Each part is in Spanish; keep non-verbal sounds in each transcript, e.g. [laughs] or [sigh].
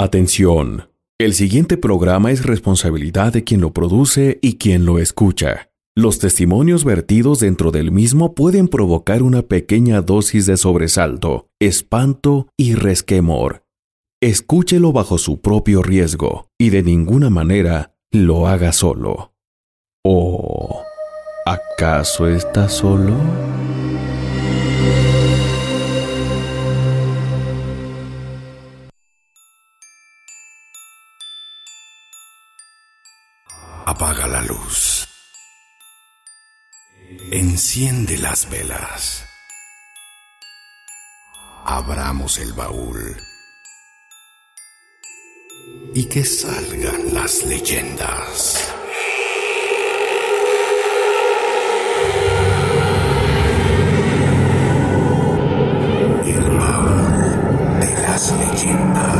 Atención. El siguiente programa es responsabilidad de quien lo produce y quien lo escucha. Los testimonios vertidos dentro del mismo pueden provocar una pequeña dosis de sobresalto, espanto y resquemor. Escúchelo bajo su propio riesgo y de ninguna manera lo haga solo. ¿O acaso está solo? Apaga la luz. Enciende las velas. Abramos el baúl. Y que salgan las leyendas. El de las leyendas.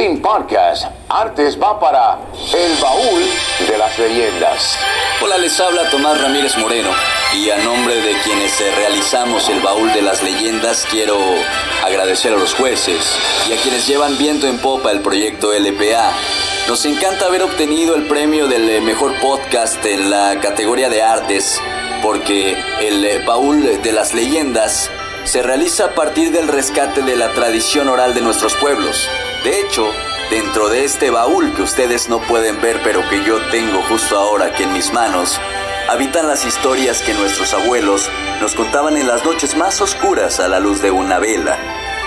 Latin Podcast Artes va para El Baúl de las Leyendas. Hola, les habla Tomás Ramírez Moreno y a nombre de quienes eh, realizamos el Baúl de las Leyendas quiero agradecer a los jueces y a quienes llevan viento en popa el proyecto LPA. Nos encanta haber obtenido el premio del eh, mejor podcast en la categoría de artes porque el eh, Baúl de las Leyendas se realiza a partir del rescate de la tradición oral de nuestros pueblos. De hecho, dentro de este baúl que ustedes no pueden ver pero que yo tengo justo ahora aquí en mis manos, habitan las historias que nuestros abuelos nos contaban en las noches más oscuras a la luz de una vela,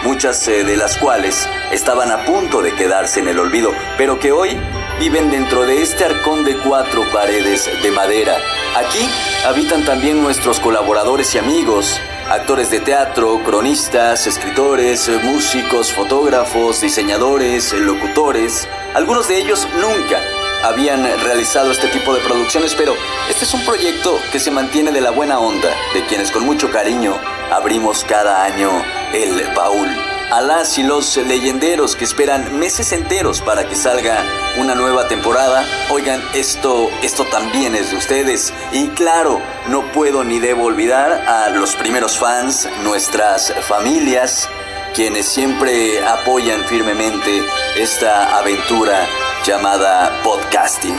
muchas eh, de las cuales estaban a punto de quedarse en el olvido, pero que hoy viven dentro de este arcón de cuatro paredes de madera. Aquí habitan también nuestros colaboradores y amigos, actores de teatro, cronistas, escritores, músicos, fotógrafos, diseñadores, locutores. Algunos de ellos nunca habían realizado este tipo de producciones, pero este es un proyecto que se mantiene de la buena onda, de quienes con mucho cariño abrimos cada año el baúl. A las y los leyenderos que esperan meses enteros para que salga una nueva temporada, oigan, esto, esto también es de ustedes. Y claro, no puedo ni debo olvidar a los primeros fans, nuestras familias, quienes siempre apoyan firmemente esta aventura llamada podcasting.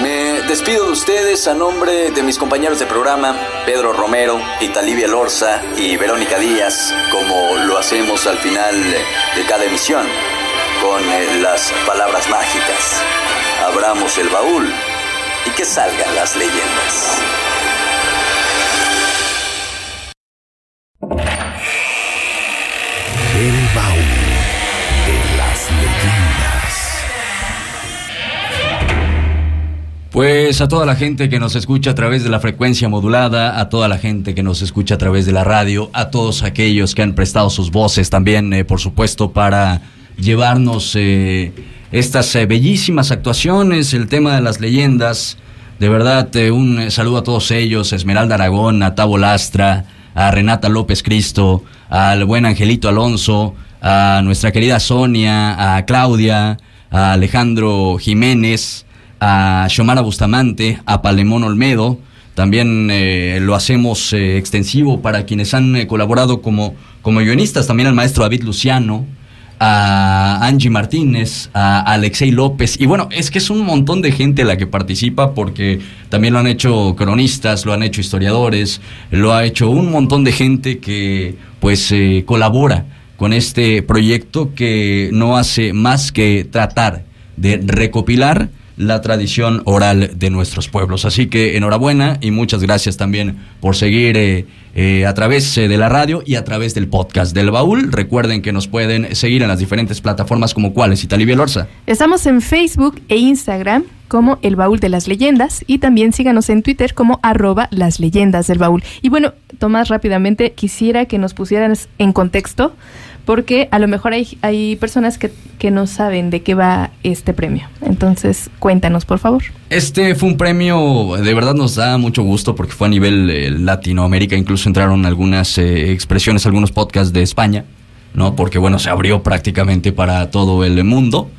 Me despido de ustedes a nombre de mis compañeros de programa, Pedro Romero, Italivia Lorza y Verónica Díaz, como lo hacemos al final de cada emisión, con eh, las palabras mágicas. Abramos el baúl y que salgan las leyendas. Pues a toda la gente que nos escucha a través de la frecuencia modulada, a toda la gente que nos escucha a través de la radio, a todos aquellos que han prestado sus voces también, eh, por supuesto, para llevarnos eh, estas eh, bellísimas actuaciones, el tema de las leyendas. De verdad, eh, un saludo a todos ellos, Esmeralda Aragón, a Tavo Lastra, a Renata López Cristo, al buen Angelito Alonso, a nuestra querida Sonia, a Claudia, a Alejandro Jiménez, a Xiomara Bustamante, a Palemón Olmedo. También eh, lo hacemos eh, extensivo para quienes han eh, colaborado como, como guionistas, también al maestro David Luciano, a Angie Martínez, a Alexei López. Y bueno, es que es un montón de gente la que participa porque también lo han hecho cronistas, lo han hecho historiadores, lo ha hecho un montón de gente que pues eh, colabora con este proyecto que no hace más que tratar de recopilar la tradición oral de nuestros pueblos. Así que enhorabuena y muchas gracias también por seguir eh, eh, a través eh, de la radio y a través del podcast del baúl. Recuerden que nos pueden seguir en las diferentes plataformas como cuáles, Italibia Lorza. Estamos en Facebook e Instagram como El Baúl de las Leyendas y también síganos en Twitter como arroba las leyendas del baúl. Y bueno, Tomás, rápidamente quisiera que nos pusieras en contexto porque a lo mejor hay, hay personas que, que no saben de qué va este premio. Entonces, cuéntanos, por favor. Este fue un premio, de verdad nos da mucho gusto porque fue a nivel eh, Latinoamérica, incluso entraron algunas eh, expresiones, algunos podcasts de España ¿no? Porque bueno, se abrió prácticamente para todo el mundo.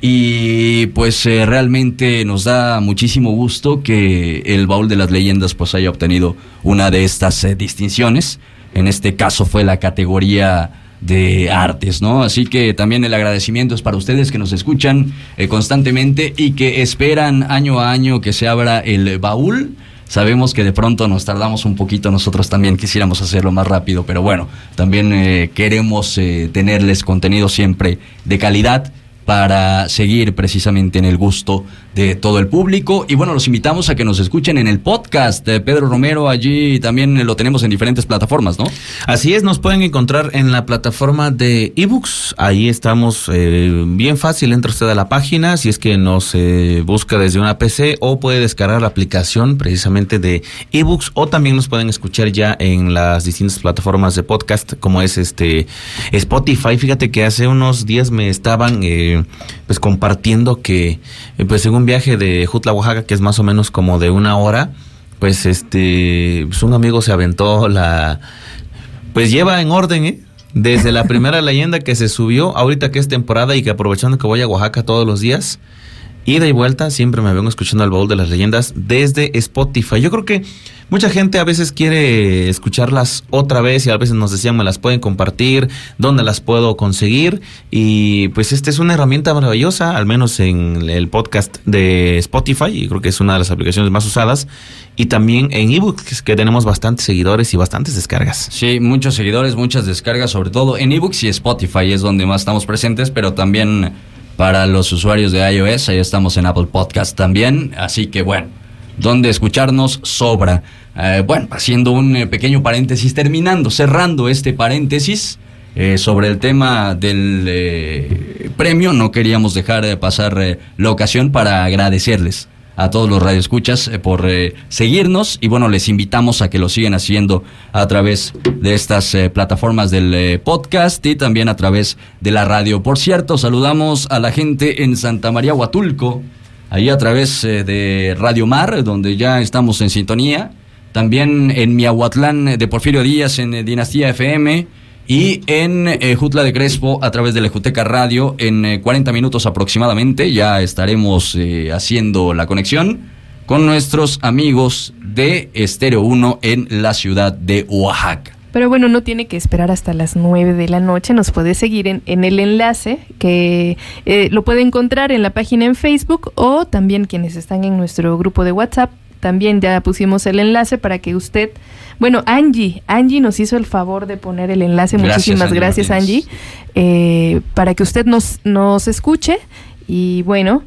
Y pues eh, realmente nos da muchísimo gusto que el baúl de las leyendas pues haya obtenido una de estas distinciones. En este caso fue la categoría de artes, ¿no? Así que también el agradecimiento es para ustedes que nos escuchan eh, constantemente y que esperan año a año que se abra el baúl. Sabemos que de pronto nos tardamos un poquito, nosotros también quisiéramos hacerlo más rápido, pero bueno, también queremos tenerles contenido siempre de calidad para seguir precisamente en el gusto de todo el público. Y bueno, los invitamos a que nos escuchen en el podcast de Pedro Romero. Allí también lo tenemos en diferentes plataformas, ¿no? Así es, nos pueden encontrar en la plataforma de ebooks. Ahí estamos eh, bien fácil. Entra usted a la página si es que nos busca desde una PC o puede descargar la aplicación precisamente de ebooks o también nos pueden escuchar ya en las distintas plataformas de podcast como es este Spotify. Fíjate que hace unos días me estaban eh, pues compartiendo que pues en un viaje de Jutla, Oaxaca, que es más o menos como de una hora, pues este, pues un amigo se aventó la, pues lleva en orden, ¿eh? Desde la primera leyenda que se subió, ahorita que es temporada y que aprovechando que voy a Oaxaca todos los días, ida y vuelta, siempre me vengo escuchando el baúl de las leyendas desde Spotify. Yo creo que mucha gente a veces quiere escucharlas otra vez y a veces nos decían, me las pueden compartir, dónde las puedo conseguir. Y pues esta es una herramienta maravillosa, al menos en el podcast de Spotify, y creo que es una de las aplicaciones más usadas. Y también en ebooks, que tenemos bastantes seguidores y bastantes descargas. Sí, muchos seguidores, muchas descargas, sobre todo en ebooks y Spotify es donde más estamos presentes, pero también para los usuarios de iOS. Ahí estamos en Apple Podcast también. Así que bueno, donde escucharnos sobra. Eh, bueno, haciendo un eh, pequeño paréntesis, terminando, cerrando este paréntesis. Eh, sobre el tema del premio, no queríamos dejar pasar la ocasión para agradecerles a todos los radioescuchas eh, por eh, seguirnos y bueno, les invitamos a que lo sigan haciendo a través de estas eh, plataformas del podcast y también a través de la radio. Por cierto, saludamos a la gente en Santa María Huatulco, ahí a través de Radio Mar, donde ya estamos en sintonía. También en Miahuatlán de Porfirio Díaz en Dinastía FM y en eh, Jutla de Crespo, a través de la Juteca Radio, en 40 eh, minutos aproximadamente, ya estaremos eh, haciendo la conexión con nuestros amigos de Estéreo 1 en la ciudad de Oaxaca. Pero bueno, no tiene que esperar hasta las 9 de la noche, nos puede seguir en, en el enlace que lo puede encontrar en la página en Facebook o también quienes están en nuestro grupo de WhatsApp, también ya pusimos el enlace para que usted bueno, Angie, Angie nos hizo el favor de poner el enlace. Muchísimas gracias, Angie, eh, para que usted nos, nos escuche. Y bueno,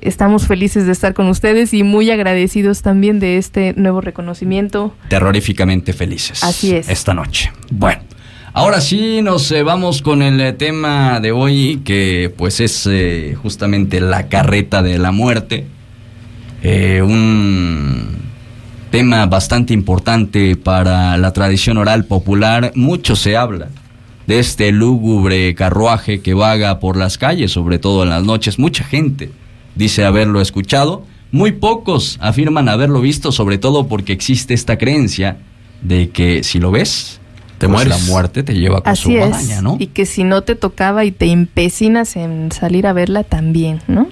estamos felices de estar con ustedes y muy agradecidos también de este nuevo reconocimiento. Terroríficamente felices. Así es. Esta noche. Bueno. Ahora sí nos eh, vamos con el eh, tema de hoy que pues es justamente la carreta de la muerte. Un tema bastante importante para la tradición oral popular. Mucho se habla de este lúgubre carruaje que vaga por las calles, sobre todo en las noches. Mucha gente dice haberlo escuchado. Muy pocos afirman haberlo visto, sobre todo porque existe esta creencia de que si lo ves, te pues mueres. la muerte te lleva con su es. ¿no? Y que si no te tocaba y te empecinas en salir a verla también, ¿no?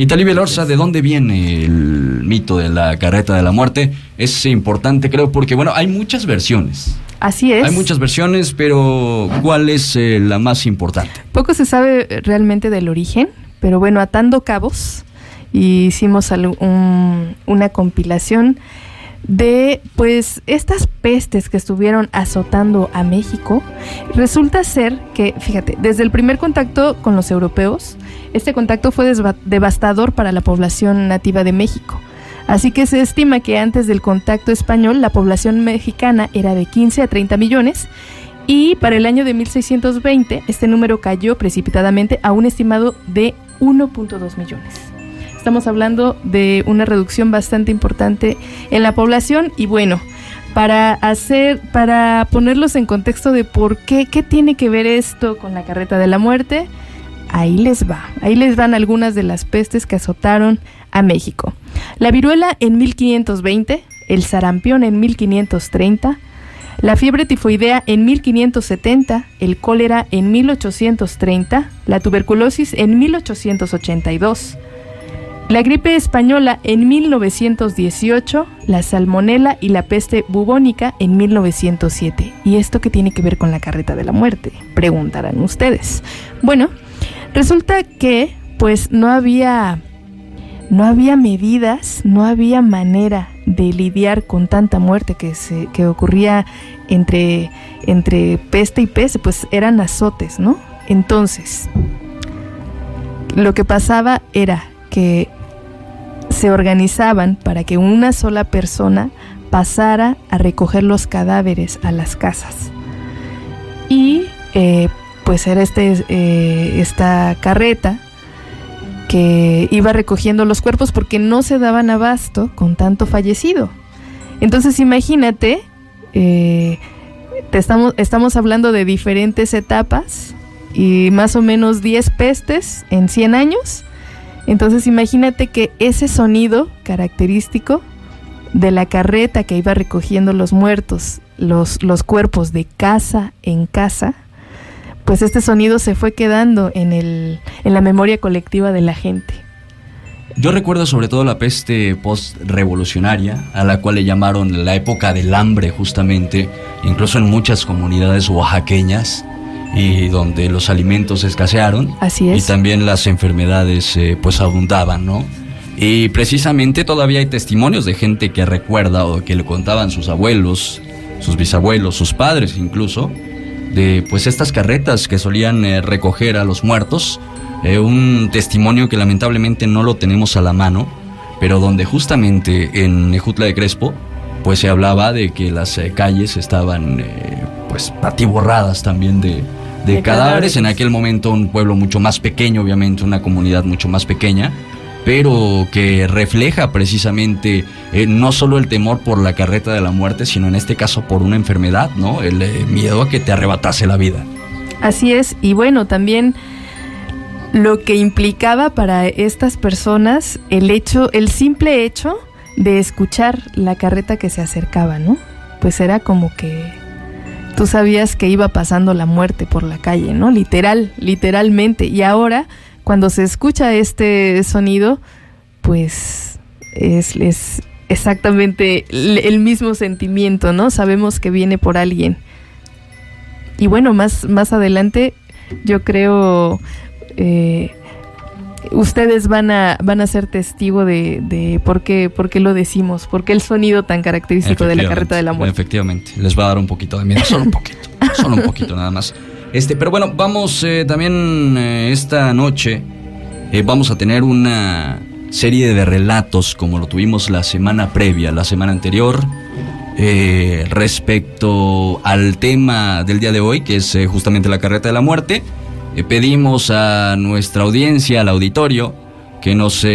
Y Talibia Lorza, ¿de dónde viene el mito de la carreta de la muerte? Es importante, creo, porque, bueno, hay muchas versiones. Así es. Hay muchas versiones, pero ¿cuál es eh, la más importante? Poco se sabe realmente del origen, pero bueno, atando cabos, hicimos una compilación de pues estas pestes que estuvieron azotando a México, resulta ser que, fíjate, desde el primer contacto con los europeos, este contacto fue devastador para la población nativa de México. Así que se estima que antes del contacto español la población mexicana era de 15 a 30 millones y para el año de 1620 este número cayó precipitadamente a un estimado de 1.2 millones. Estamos hablando de una reducción bastante importante en la población y bueno, para hacer, para ponerlos en contexto de por qué, qué tiene que ver esto con la carreta de la muerte, ahí les va, ahí les van algunas de las pestes que azotaron a México. La viruela en 1520, el sarampión en 1530, la fiebre tifoidea en 1570, el cólera en 1830, la tuberculosis en 1882, la gripe española en 1918, la salmonela y la peste bubónica en 1907. ¿Y esto qué tiene que ver con la carreta de la muerte? Preguntarán ustedes. Bueno, resulta que pues no había no había medidas, no había manera de lidiar con tanta muerte que, se, que ocurría entre, entre peste y peste, pues eran azotes, ¿no? Entonces, lo que pasaba era que se organizaban para que una sola persona pasara a recoger los cadáveres a las casas. Y eh, pues era este, eh, esta carreta que iba recogiendo los cuerpos porque no se daban abasto con tanto fallecido. Entonces imagínate, eh, te estamos, estamos hablando de diferentes etapas y más o menos 10 pestes en 100 años. Entonces imagínate que ese sonido característico de la carreta que iba recogiendo los muertos, los, los cuerpos de casa en casa, pues este sonido se fue quedando en, el, en la memoria colectiva de la gente. Yo recuerdo sobre todo la peste post-revolucionaria, a la cual le llamaron la época del hambre justamente, incluso en muchas comunidades oaxaqueñas, y donde los alimentos escasearon. Así es. Y también las enfermedades eh, pues abundaban, ¿no? Y precisamente todavía hay testimonios de gente que recuerda o que le contaban sus abuelos, sus bisabuelos, sus padres incluso, de pues estas carretas que solían eh, recoger a los muertos, eh, un testimonio que lamentablemente no lo tenemos a la mano, pero donde justamente en Ejutla de Crespo pues se hablaba de que las eh, calles estaban pues atiborradas también de, de, cadáveres. En aquel momento un pueblo mucho más pequeño, obviamente una comunidad mucho más pequeña, pero que refleja precisamente eh, no solo el temor por la carreta de la muerte, sino en este caso por una enfermedad, ¿no? El eh, miedo a que te arrebatase la vida. Así es, y bueno, también lo que implicaba para estas personas el hecho, el simple hecho de escuchar la carreta que se acercaba, ¿no? Pues era como que tú sabías que iba pasando la muerte por la calle, ¿no? Literal, literalmente. Y ahora cuando se escucha este sonido, pues es, exactamente el mismo sentimiento, ¿no? Sabemos que viene por alguien. Y bueno, más, más adelante yo creo eh, ustedes van a, van a ser testigo de, de por, qué, por qué lo decimos, por qué el sonido tan característico de la carreta de la muerte. Efectivamente, les va a dar un poquito de miedo, solo un poquito, solo un poquito nada más. Este, pero bueno, vamos eh, también eh, esta noche. Eh, vamos a tener una serie de relatos como lo tuvimos la semana previa, la semana anterior, respecto al tema del día de hoy, que es justamente la carreta de la muerte. pedimos a nuestra audiencia, al auditorio, que nos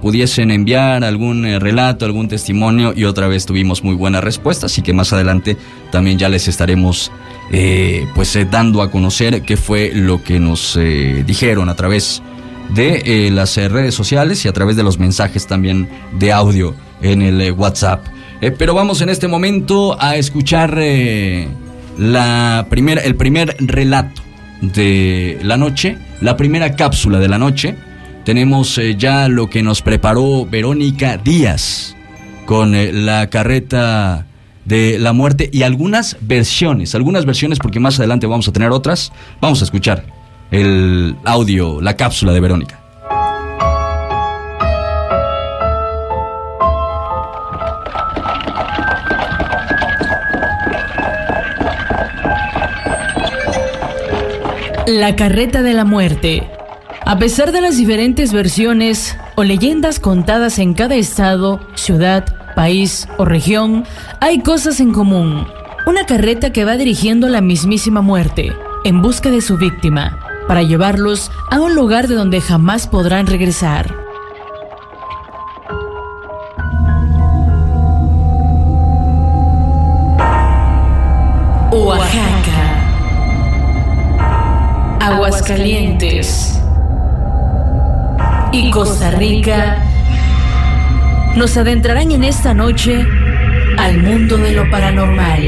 pudiesen enviar algún relato, algún testimonio y otra vez tuvimos muy buena respuesta, así que más adelante también ya les estaremos eh, pues eh, dando a conocer qué fue lo que nos eh, dijeron a través de las redes sociales y a través de los mensajes también de audio en el WhatsApp. pero vamos en este momento a escuchar la el primer relato de la noche, la primera cápsula de la noche. Tenemos ya lo que nos preparó Verónica Díaz con la carreta de la muerte y algunas versiones, algunas versiones porque más adelante vamos a tener otras. Vamos a escuchar el audio, la cápsula de Verónica. La carreta de la muerte. A pesar de las diferentes versiones o leyendas contadas en cada estado, ciudad, país o región, hay cosas en común. Una carreta que va dirigiendo la mismísima muerte, en busca de su víctima, para llevarlos a un lugar de donde jamás podrán regresar. Oaxaca. Aguascalientes. Y Costa Rica nos adentrarán en esta noche al mundo de lo paranormal.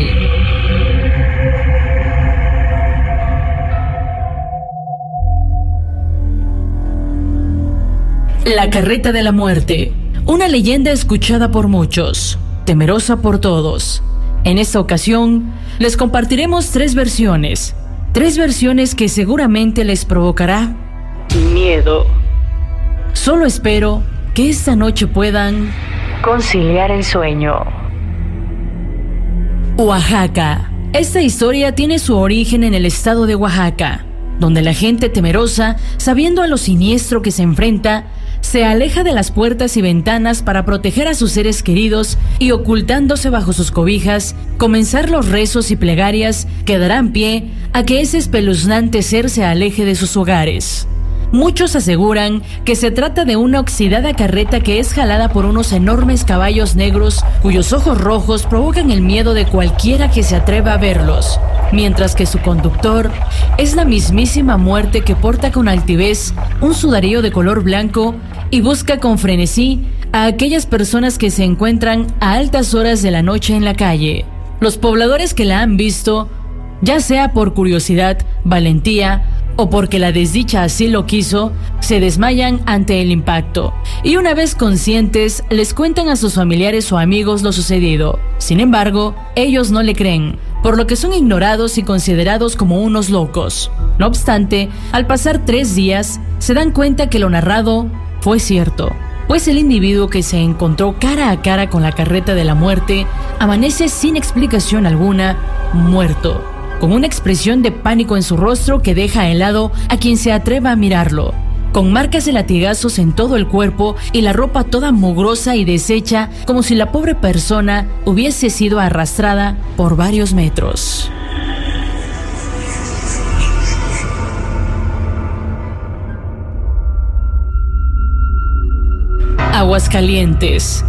La carreta de la muerte, una leyenda escuchada por muchos, temerosa por todos. En esta ocasión, les compartiremos tres versiones, tres versiones que seguramente les provocará miedo. Solo espero que esta noche puedan conciliar el sueño. Oaxaca. Esta historia tiene su origen en el estado de Oaxaca, donde la gente temerosa, sabiendo a lo siniestro que se enfrenta, se aleja de las puertas y ventanas para proteger a sus seres queridos y ocultándose bajo sus cobijas, comenzar los rezos y plegarias que darán pie a que ese espeluznante ser se aleje de sus hogares. Muchos aseguran que se trata de una oxidada carreta que es jalada por unos enormes caballos negros cuyos ojos rojos provocan el miedo de cualquiera que se atreva a verlos, mientras que su conductor es la mismísima muerte que porta con altivez un sudarío de color blanco y busca con frenesí a aquellas personas que se encuentran a altas horas de la noche en la calle. Los pobladores que la han visto, ya sea por curiosidad, valentía o porque la desdicha así lo quiso, se desmayan ante el impacto y una vez conscientes les cuentan a sus familiares o amigos lo sucedido. Sin embargo, ellos no le creen, por lo que son ignorados y considerados como unos locos. No obstante, al pasar tres días, se dan cuenta que lo narrado fue cierto, pues el individuo que se encontró cara a cara con la carreta de la muerte amanece sin explicación alguna, muerto con una expresión de pánico en su rostro que deja helado a quien se atreva a mirarlo, con marcas de latigazos en todo el cuerpo y la ropa toda mugrosa y deshecha como si la pobre persona hubiese sido arrastrada por varios metros. Aguascalientes.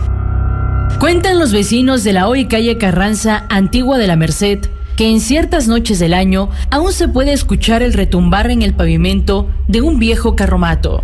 Cuentan los vecinos de la hoy calle Carranza, antigua de la Merced, que en ciertas noches del año aún se puede escuchar el retumbar en el pavimento de un viejo carromato,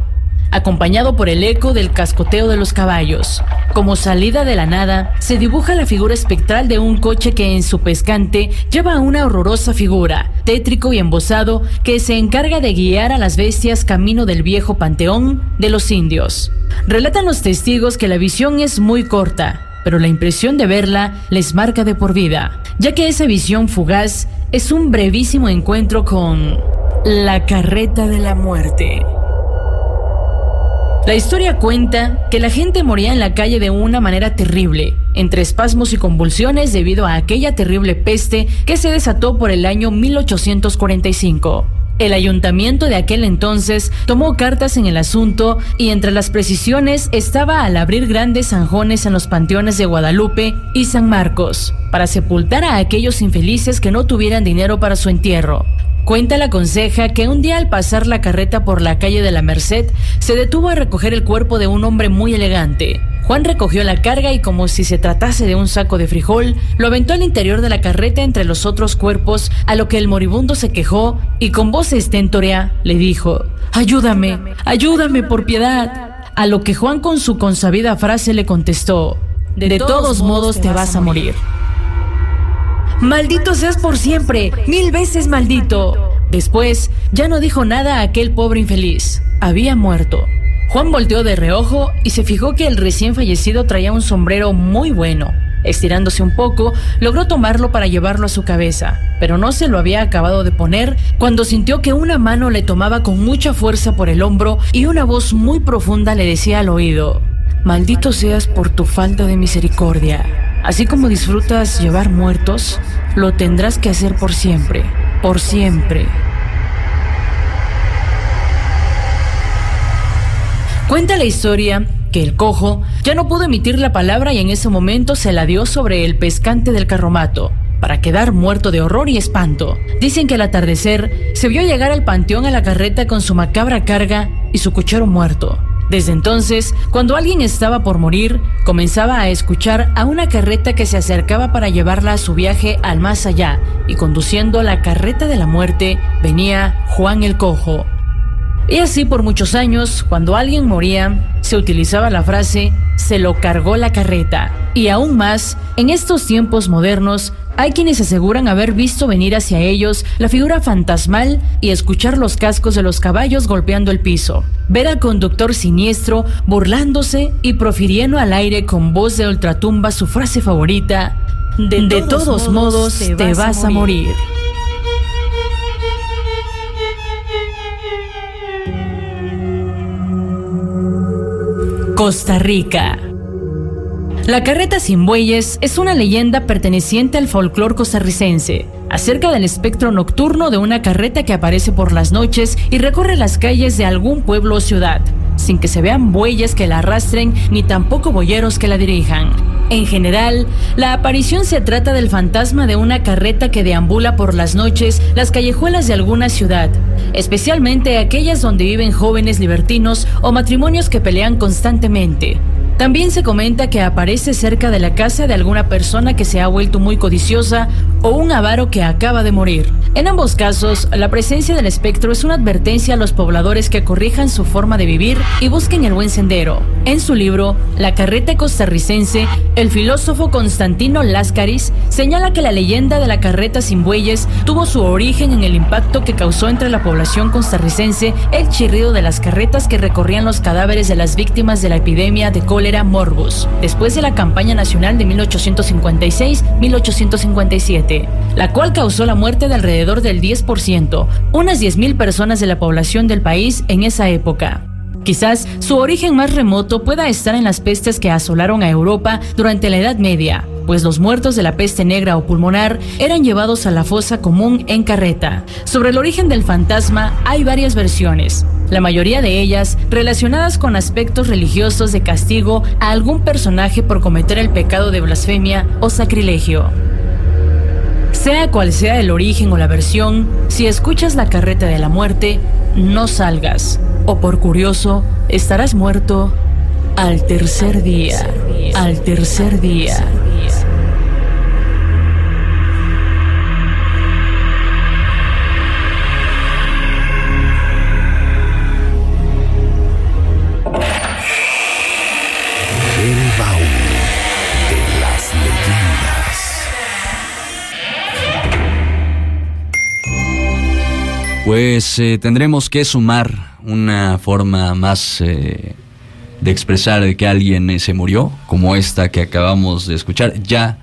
acompañado por el eco del cascoteo de los caballos. Como salida de la nada, se dibuja la figura espectral de un coche que en su pescante lleva una horrorosa figura, tétrico y embosado, que se encarga de guiar a las bestias camino del viejo panteón de los indios. Relatan los testigos que la visión es muy corta, pero la impresión de verla les marca de por vida, ya que esa visión fugaz es un brevísimo encuentro con la carreta de la muerte. La historia cuenta que la gente moría en la calle de una manera terrible, entre espasmos y convulsiones debido a aquella terrible peste que se desató por el año 1845. El ayuntamiento de aquel entonces tomó cartas en el asunto y entre las precisiones estaba al abrir grandes zanjones en los panteones de Guadalupe y San Marcos para sepultar a aquellos infelices que no tuvieran dinero para su entierro. Cuenta la conseja que un día al pasar la carreta por la calle de la Merced se detuvo a recoger el cuerpo de un hombre muy elegante. Juan recogió la carga y como si se tratase de un saco de frijol, lo aventó al interior de la carreta entre los otros cuerpos, a lo que el moribundo se quejó y con voz estentórea le dijo, Ayúdame, ayúdame por piedad. A lo que Juan con su consabida frase le contestó, De, todos, modos te vas a morir. Maldito seas por siempre, mil veces maldito. Después, ya no dijo nada a aquel pobre infeliz. Había muerto. Juan volteó de reojo y se fijó que el recién fallecido traía un sombrero muy bueno. Estirándose un poco, logró tomarlo para llevarlo a su cabeza, pero no se lo había acabado de poner cuando sintió que una mano le tomaba con mucha fuerza por el hombro y una voz muy profunda le decía al oído, Maldito seas por tu falta de misericordia. Así como disfrutas llevar muertos, lo tendrás que hacer por siempre, por siempre. Cuenta la historia que el cojo ya no pudo emitir la palabra y en ese momento se la dio sobre el pescante del carromato, para quedar muerto de horror y espanto. Dicen que al atardecer se vio llegar al panteón a la carreta con su macabra carga y su cochero muerto. Desde entonces, cuando alguien estaba por morir, comenzaba a escuchar a una carreta que se acercaba para llevarla a su viaje al más allá, y conduciendo la carreta de la muerte venía Juan el Cojo. Y así por muchos años, cuando alguien moría, se utilizaba la frase se lo cargó la carreta. Y aún más, en estos tiempos modernos, Hay quienes aseguran haber visto venir hacia ellos la figura fantasmal y escuchar los cascos de los caballos golpeando el piso. Ver al conductor siniestro burlándose y profiriendo al aire con voz de ultratumba su frase favorita, de, todos, modos, te vas, a morir. Costa Rica. La carreta sin bueyes es una leyenda perteneciente al folclore costarricense, acerca del espectro nocturno de una carreta que aparece por las noches y recorre las calles de algún pueblo o ciudad, sin que se vean bueyes que la arrastren ni tampoco boyeros que la dirijan. En general, la aparición se trata del fantasma de una carreta que deambula por las noches las callejuelas de alguna ciudad, especialmente aquellas donde viven jóvenes libertinos o matrimonios que pelean constantemente. También se comenta que aparece cerca de la casa de alguna persona que se ha vuelto muy codiciosa o un avaro que acaba de morir. En ambos casos, la presencia del espectro es una advertencia a los pobladores que corrijan su forma de vivir y busquen el buen sendero. En su libro, La carreta costarricense, el filósofo Constantino Láscaris señala que la leyenda de la carreta sin bueyes tuvo su origen en el impacto que causó entre la población costarricense el chirrido de las carretas que recorrían los cadáveres de las víctimas de la epidemia de cólera morbus, después de la campaña nacional de 1856-1857, la cual causó la muerte de alrededor del 10%, unas 10.000 personas de la población del país en esa época. Quizás su origen más remoto pueda estar en las pestes que asolaron a Europa durante la Edad Media, pues los muertos de la peste negra o pulmonar eran llevados a la fosa común en carreta. Sobre el origen del fantasma hay varias versiones, la mayoría de ellas relacionadas con aspectos religiosos de castigo a algún personaje por cometer el pecado de blasfemia o sacrilegio. Sea cual sea el origen o la versión, si escuchas la carreta de la muerte, no salgas, o por curioso, estarás muerto al tercer día, al tercer día. Pues eh, tendremos que sumar una forma más eh, de expresar que alguien eh, se murió, como esta que acabamos de escuchar, ya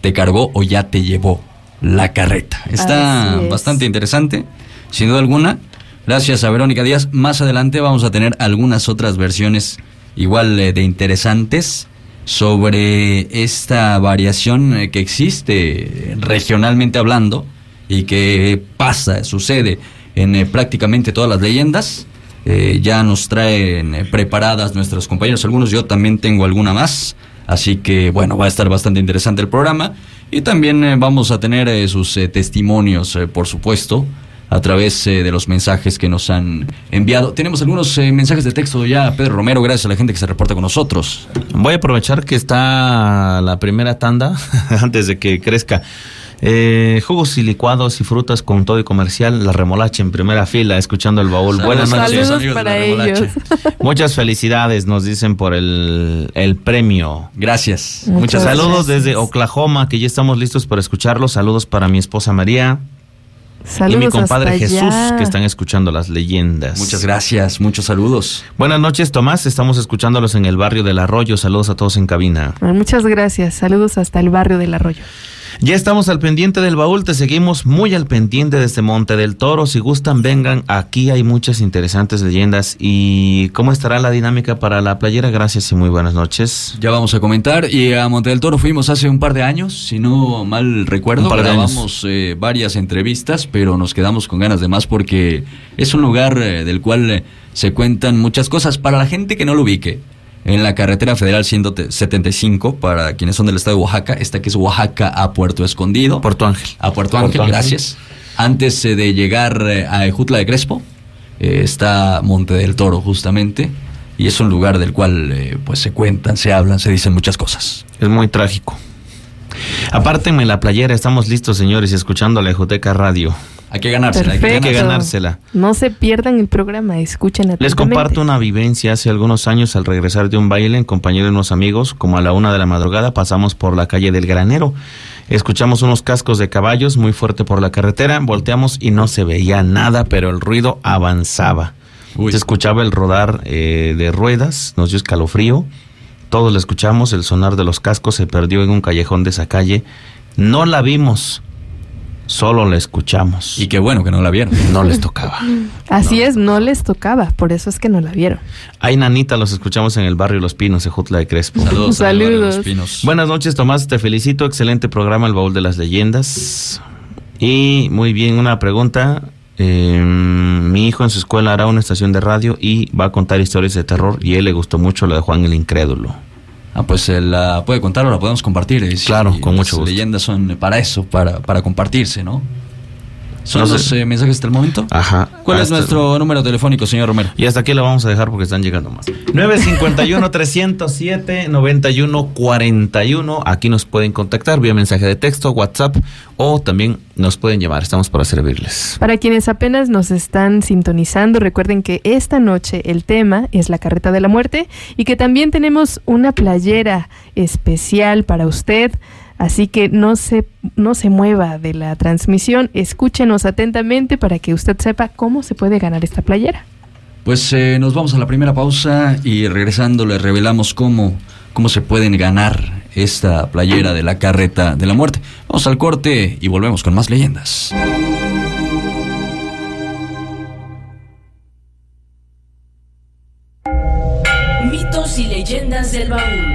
te cargó o ya te llevó la carreta. Está es. bastante interesante, sin duda alguna. Gracias a Verónica Díaz. Más adelante vamos a tener algunas otras versiones igual eh, de interesantes sobre esta variación eh, que existe regionalmente hablando y que pasa, sucede en eh, prácticamente todas las leyendas. Eh, ya nos traen eh, preparadas nuestros compañeros, algunos yo también tengo alguna más, así que bueno, va a estar bastante interesante el programa y también eh, vamos a tener eh, sus testimonios, por supuesto, a través de los mensajes que nos han enviado. Tenemos algunos mensajes de texto ya, Pedro Romero, gracias a la gente que se reporta con nosotros. Voy a aprovechar que está la primera tanda [laughs] antes de que crezca. Eh, jugos y licuados y frutas con todo y comercial, la remolacha en primera fila, escuchando el baúl. Buenas noches. Saludos amigos de para la remolacha. ellos. [laughs] Muchas felicidades, nos dicen por el, el premio. Gracias. Muchas Muchas Saludos gracias. desde Oklahoma, que ya estamos listos para escucharlos. Saludos para mi esposa María Saludos y mi compadre Jesús, allá. que están escuchando las leyendas. Muchas gracias, muchos saludos. Buenas noches, Tomás. Estamos escuchándolos en el barrio del Arroyo. Saludos a todos en cabina. Ay, Muchas gracias. Saludos hasta el barrio del Arroyo. Ya estamos al pendiente del baúl, te seguimos muy al pendiente desde Monte del Toro. Si gustan, vengan. Aquí hay muchas interesantes leyendas. ¿Y cómo estará la dinámica para la playera? Gracias y muy buenas noches. Ya vamos a comentar. Y a Monte del Toro fuimos hace un par de años, si no mal recuerdo. Grabamos eh, varias entrevistas, pero nos quedamos con ganas de más porque es un lugar eh, del cual eh, se cuentan muchas cosas. Para la gente que no lo ubique, en la carretera federal 175, para quienes son del estado de Oaxaca, esta que es Oaxaca a Puerto Escondido. Puerto Ángel. A Puerto Ángel, Puerto Ángel. gracias. Antes eh, de llegar eh, a Ejutla de Crespo, eh, está Monte del Toro justamente, y es un lugar del cual eh, pues se cuentan, se hablan, se dicen muchas cosas. Es muy trágico. Apártenme la playera, estamos listos, señores, y escuchando la Ejoteca Radio. Hay que ganársela, hay que Perfecto. Hay que ganársela. No se pierdan el programa, escuchen Les comparto una vivencia hace algunos años al regresar de un baile en compañía de unos amigos, como a la una de la madrugada pasamos por la calle del Granero Escuchamos unos cascos de caballos muy fuerte por la carretera, volteamos y no se veía nada, pero el ruido avanzaba. Uy. Se escuchaba el rodar eh, de ruedas, nos dio escalofrío. Todos lo escuchamos, el sonar de los cascos se perdió en un callejón de esa calle. No la vimos, solo la escuchamos. Y qué bueno que no la vieron. no les tocaba. Así es, no les tocaba, por eso es que no la vieron. Ay, Nanita, los escuchamos en el barrio Los Pinos, Ejutla de Crespo. Saludos. de los Saludos. Pinos. Buenas noches, Tomás. Te felicito. Excelente programa, El Baúl de las Leyendas. Y muy bien, una pregunta. Eh, mi hijo en su escuela hará una estación de radio y va a contar historias de terror y a él le gustó mucho lo de Juan el Incrédulo. Ah, pues eh, la puede contar o la podemos compartir. eh, Claro, con las mucho gusto. leyendas son para eso, para, para compartirse, ¿no? ¿Son No sé. los eh, mensajes hasta el momento? Ajá. ¿Cuál es nuestro número telefónico, señor Romero? Y hasta aquí lo vamos a dejar porque están llegando más. 951-307-9141. Aquí nos pueden contactar vía mensaje de texto, WhatsApp o también nos pueden llamar. Estamos para servirles. Para quienes apenas nos están sintonizando, recuerden que esta noche el tema es la carreta de la muerte y que también tenemos una playera especial para usted. Así que no se, no se mueva de la transmisión, escúchenos atentamente para que usted sepa cómo se puede ganar esta playera. Pues eh, nos vamos a la primera pausa y regresando le revelamos cómo, cómo se pueden ganar esta playera de la carreta de la muerte. Vamos al corte y volvemos con más leyendas. Mitos y leyendas del baúl.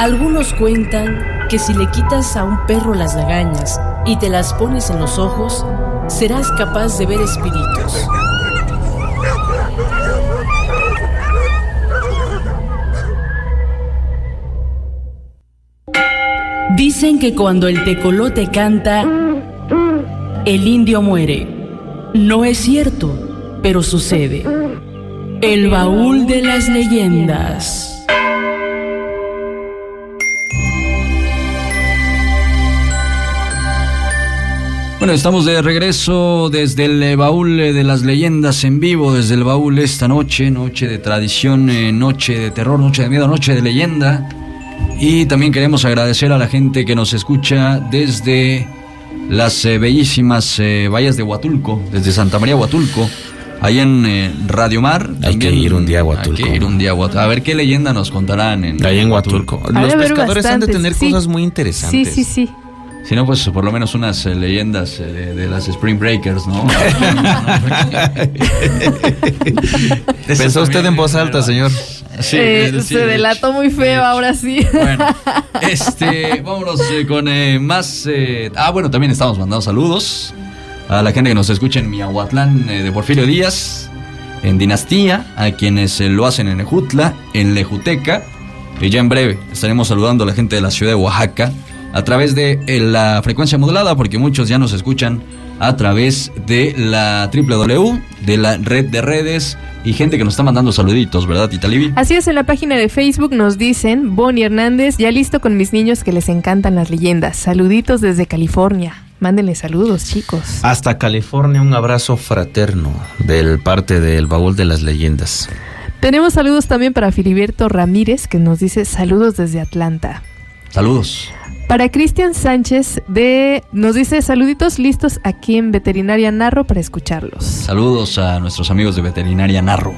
Algunos cuentan que si le quitas a un perro las lagañas y te las pones en los ojos, serás capaz de ver espíritus. Dicen que cuando el tecolote canta, el indio muere. No es cierto, pero sucede. El baúl de las leyendas. Bueno, estamos de regreso desde el eh, baúl eh, de las leyendas en vivo, desde el baúl esta noche, noche de tradición, eh, noche de terror, noche de miedo, noche de leyenda. Y también queremos agradecer a la gente que nos escucha desde las eh, bellísimas eh, bahías de Huatulco, desde Santa María Huatulco, allá en eh, Radio Mar. Hay que ir un día a Huatulco. Hay que ir un día a Huatulco. A ver qué leyenda nos contarán en, Ahí en Huatulco. Los pescadores han de bastantes, tener sí. cosas muy interesantes. Sí, sí, sí. Si no, pues por lo menos unas eh, leyendas eh, de, de las Spring Breakers, ¿no? [laughs] Pensó usted en voz alta, señor. Sí, Eh, sí, se de delató muy feo ahora sí. Bueno, [laughs] este, vámonos eh, con eh, más. eh, ah, bueno, también estamos mandando saludos a la gente que nos escucha en Miahuatlán eh, de Porfirio Díaz, en Dinastía, a quienes eh, lo hacen en Ejutla, en Lejuteca. Y ya en breve estaremos saludando a la gente de la ciudad de Oaxaca a través de eh, la frecuencia modulada, porque muchos ya nos escuchan a través de la www, de la red de redes y gente que nos está mandando saluditos, ¿verdad, Italibi? Así es, en la página de Facebook nos dicen, Bonnie Hernández, ya listo con mis niños que les encantan las leyendas. Saluditos desde California. Mándenle saludos, chicos. Hasta California, un abrazo fraterno del parte del baúl de las leyendas. Tenemos saludos también para Filiberto Ramírez, que nos dice saludos desde Atlanta. Saludos. Para Cristian Sánchez, de, nos dice saluditos listos aquí en Veterinaria Narro para escucharlos. Saludos a nuestros amigos de Veterinaria Narro.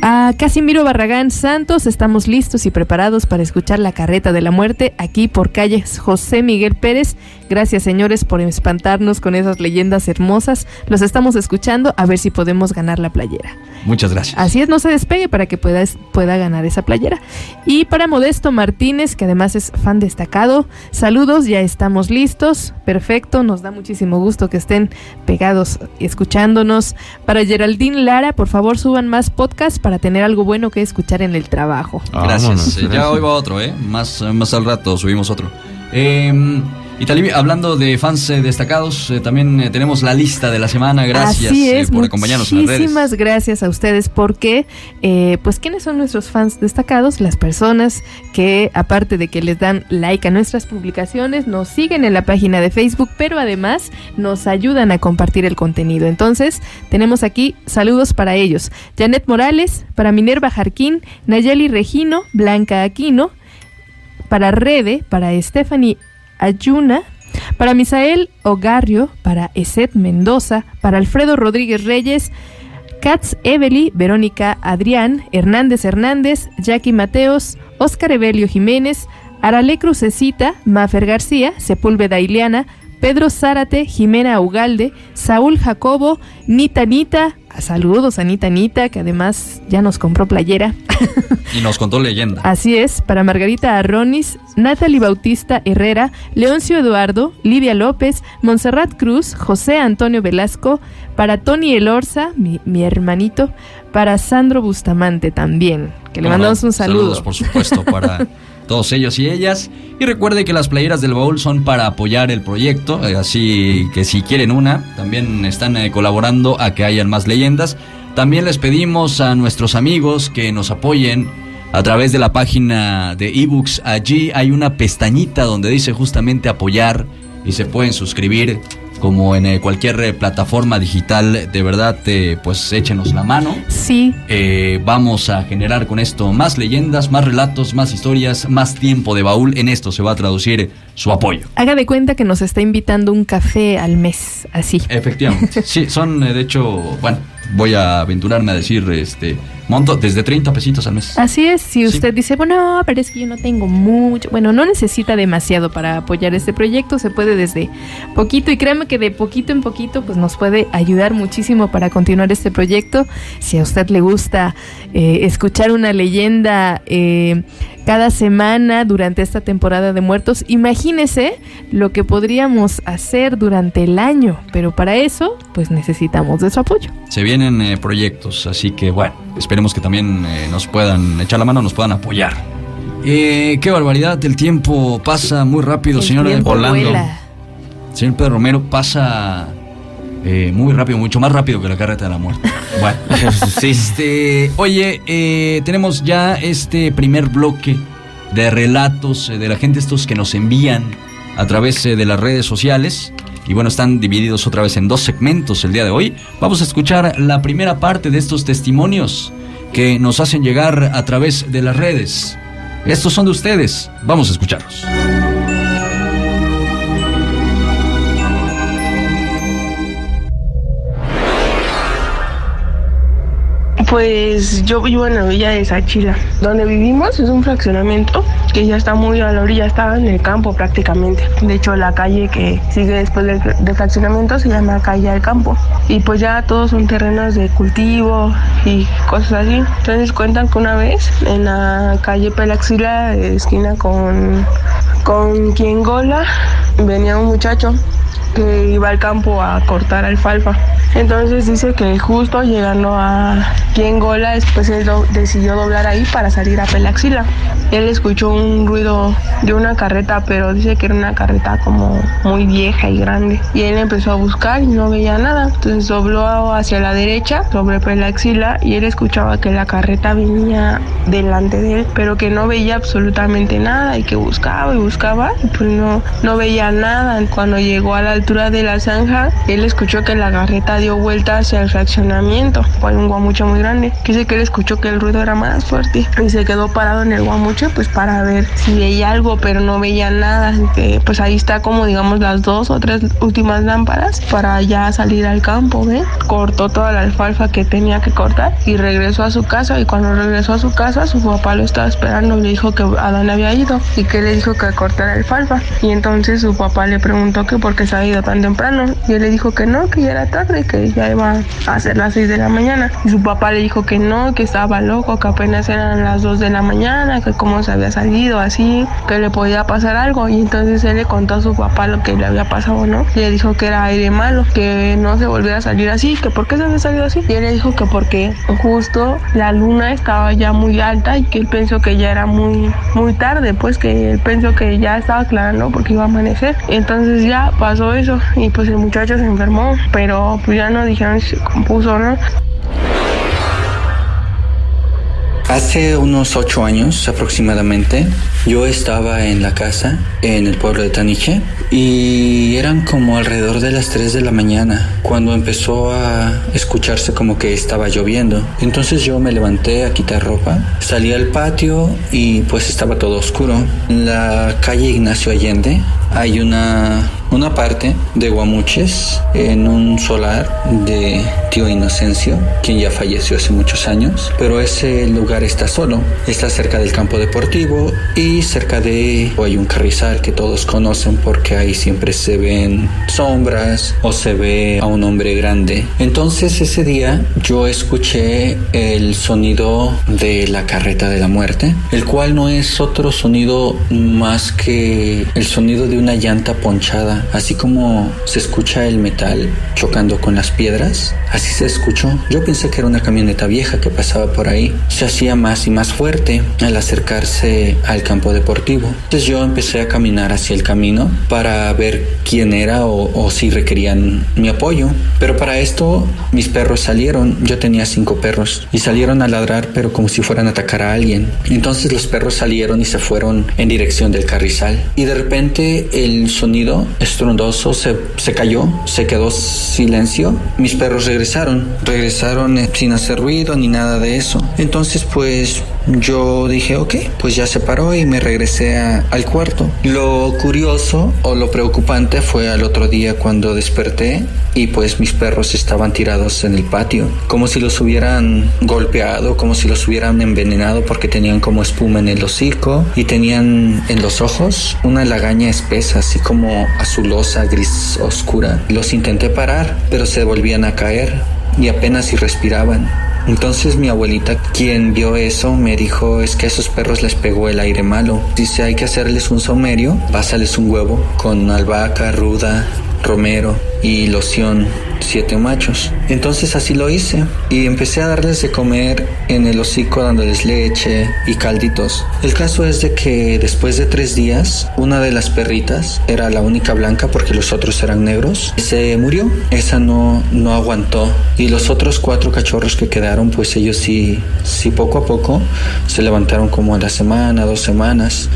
A Casimiro Barragán Santos, estamos listos y preparados para escuchar la carreta de la muerte aquí por calles José Miguel Pérez. Gracias señores por espantarnos con esas leyendas hermosas. Los estamos escuchando a ver si podemos ganar la playera. Muchas gracias. Así es, no se despegue para que pueda, pueda ganar esa playera. Y para Modesto Martínez, que además es fan destacado, saludos, ya estamos listos. Perfecto, nos da muchísimo gusto que estén pegados y escuchándonos. Para Geraldine Lara, por favor suban más podcasts para tener algo bueno que escuchar en el trabajo. Gracias. Vámonos, Eh, ya gracias. hoy va otro, ¿eh? Más, más al rato subimos otro. Eh, y Talibi, hablando de fans eh, destacados, eh, también eh, tenemos la lista de la semana. Gracias Así es, por acompañarnos en las redes. Muchísimas gracias a ustedes porque, eh, pues, ¿quiénes son nuestros fans destacados? Las personas que, aparte de que les dan like a nuestras publicaciones, nos siguen en la página de Facebook, pero además nos ayudan a compartir el contenido. Entonces, tenemos aquí saludos para ellos. Janet Morales, para Minerva Jarquín, Nayeli Regino, Blanca Aquino, para Rede, para Stephanie Ayuna, para Misael Ogarrio, para Eset Mendoza, para Alfredo Rodríguez Reyes, Katz Evely, Verónica Adrián, Hernández Hernández, Jackie Mateos, Óscar Evelio Jiménez, Arale Crucecita, Mafer García, Sepúlveda Ileana, Pedro Zárate, Jimena Ugalde, Saúl Jacobo, Nita Nita, saludos a Nita Nita, que además ya nos compró playera. [laughs] Y nos contó leyenda. Así es, para Margarita Arronis, Natalie Bautista Herrera, Leoncio Eduardo, Lidia López, Montserrat Cruz, José Antonio Velasco, para Tony Elorza, mi, mi hermanito, para Sandro Bustamante también, que le mandamos un saludo. Saludos, por supuesto, para [laughs] todos ellos y ellas. Y recuerde que las playeras del baúl son para apoyar el proyecto, eh, así que si quieren una, también están eh, colaborando a que hayan más leyendas. También les pedimos a nuestros amigos que nos apoyen a través de la página de ebooks. Allí hay una pestañita donde dice justamente apoyar y se pueden suscribir como en eh, cualquier eh, plataforma digital. De verdad, eh, pues échenos la mano. Sí, Eh, vamos a generar con esto más leyendas, más relatos, más historias, más tiempo de baúl. En esto se va a traducir su apoyo. haga de cuenta que nos está invitando un café al mes, así. Efectivamente. Sí, son de hecho, bueno, voy a aventurarme a decir, este, monto desde 30 pesitos al mes. Así es, si usted dice, bueno, pero es que yo no tengo mucho, bueno, no necesita demasiado para apoyar este proyecto, se puede desde poquito y créame que de poquito en poquito pues nos puede ayudar muchísimo para continuar este proyecto. Si a usted le gusta eh, escuchar una leyenda eh, cada semana durante esta temporada de muertos, imagínese lo que podríamos hacer durante el año, pero para eso pues necesitamos de su apoyo. Se vienen eh, proyectos, así que bueno, esperemos que también eh, nos puedan echar la mano, nos puedan apoyar. Eh, qué barbaridad, el tiempo pasa muy rápido, El señor tiempo Orlando. vuela. Señor Pedro Romero, pasa eh, muy rápido, mucho más rápido que la carreta de la muerte. [laughs] Bueno, este, oye, eh, tenemos ya este primer bloque de relatos eh, de la gente, estos que nos envían a través eh, de las redes sociales. Y bueno, están divididos otra vez en dos segmentos el día de hoy. Vamos a escuchar la primera parte de estos testimonios que nos hacen llegar a través de las redes. Estos son de ustedes. Vamos a escucharlos. Pues yo vivo en la villa de Sachila. Donde vivimos es un fraccionamiento que ya está muy a la orilla, está en el campo prácticamente. De hecho, la calle que sigue después del, fraccionamiento se llama Calle del Campo. Y pues ya todos son terrenos de cultivo y cosas así. Entonces cuentan que una vez en la calle Pelaxila, esquina con, con Quiengola, venía un muchacho que iba al campo a cortar alfalfa. Entonces dice que justo llegando a Quiengola, después él do- decidió doblar ahí para salir a Pelaxila. Él escuchó un ruido de una carreta, pero dice que era una carreta como muy vieja y grande. Y él empezó a buscar y no veía nada. Entonces dobló hacia la derecha, sobre Pelaxila, y él escuchaba que la carreta venía delante de él, pero que no veía absolutamente nada y que buscaba y buscaba, y pues no, no veía nada. Cuando llegó a la altura de la zanja, él escuchó que la carreta dio vuelta hacia el fraccionamiento. Fue un guamucho muy grande. Dice que él escuchó que el ruido era más fuerte y se quedó parado en el guamucho pues para ver si veía algo, pero no veía nada. Pues ahí está como digamos las dos o tres últimas lámparas para ya salir al campo. Cortó toda la alfalfa que tenía que cortar y regresó a su casa y cuando regresó a su casa su papá lo estaba esperando y le dijo que a dónde había ido y que le dijo que cortara alfalfa y entonces su papá le preguntó que por qué se había ido tan temprano y él le dijo que no, que ya era tarde, que ya iba a ser las 6 de la mañana y su papá le dijo que no, que estaba loco, que apenas eran las 2 de la mañana, que cómo se había salido así, que le podía pasar algo y entonces él le contó a su papá lo que le había pasado, ¿no? Y le dijo que era aire malo, que no se volviera a salir así, que por qué se había salido así y él le dijo que porque justo la luna estaba ya muy alta y que él pensó que ya era muy muy tarde, pues que él pensó que ya estaba aclarando porque iba a amanecer. Entonces ya pasó y pues el muchacho se enfermó, pero pues ya no dijeron si se compuso, ¿no? Hace unos ocho años aproximadamente, yo estaba en la casa en el pueblo de Taniche y eran como alrededor de las 3 de la mañana cuando empezó a escucharse como que estaba lloviendo. Entonces yo me levanté a quitar ropa, salí al patio y pues estaba todo oscuro. En la calle Ignacio Allende hay una, una parte de guamuches en un solar de tío Inocencio, quien ya falleció hace muchos años, pero ese lugar está solo, está cerca del campo deportivo y cerca de hay un carrizal que todos conocen porque ahí siempre se ven sombras o se ve a un hombre grande. Entonces ese día yo escuché el sonido de la carreta de la muerte, el cual no es otro sonido más que el sonido de una llanta ponchada, así como se escucha el metal chocando con las piedras, así se escuchó. Yo pensé que era una camioneta vieja que pasaba por ahí. Se hacía más y más fuerte al acercarse al campo deportivo. Entonces yo empecé a caminar hacia el camino para ver quién era o, si requerían mi apoyo. Pero para esto mis perros salieron. Yo tenía cinco perros y salieron a ladrar, pero como si fueran a atacar a alguien. Entonces los perros salieron y se fueron en dirección del carrizal. Y de repente el sonido estruendoso se, se cayó, se quedó silencio. Mis perros regresaron, regresaron eh, sin hacer ruido ni nada de eso. Entonces pues yo dije, ok, pues ya se paró y me regresé al cuarto. Lo curioso o lo preocupante fue al otro día cuando desperté y pues mis perros estaban tirados en el patio, como si los hubieran golpeado, como si los hubieran envenenado porque tenían como espuma en el hocico y tenían en los ojos una lagaña espesa, así como azulosa, gris oscura. Los intenté parar, pero se volvían a caer y apenas si respiraban. Entonces mi abuelita, quien vio eso, me dijo, es que a esos perros les pegó el aire malo. Dice, hay que hacerles un saumerio, pásales un huevo con albahaca, ruda, romero y loción siete machos. Entonces así lo hice y empecé a darles de comer en el hocico dándoles leche y calditos. El caso es de que después de tres días, una de las perritas era la única blanca porque los otros eran negros. Se murió. Esa no, no aguantó. Y los otros cuatro cachorros que quedaron, pues ellos sí, sí poco a poco se levantaron como a la semana, dos semanas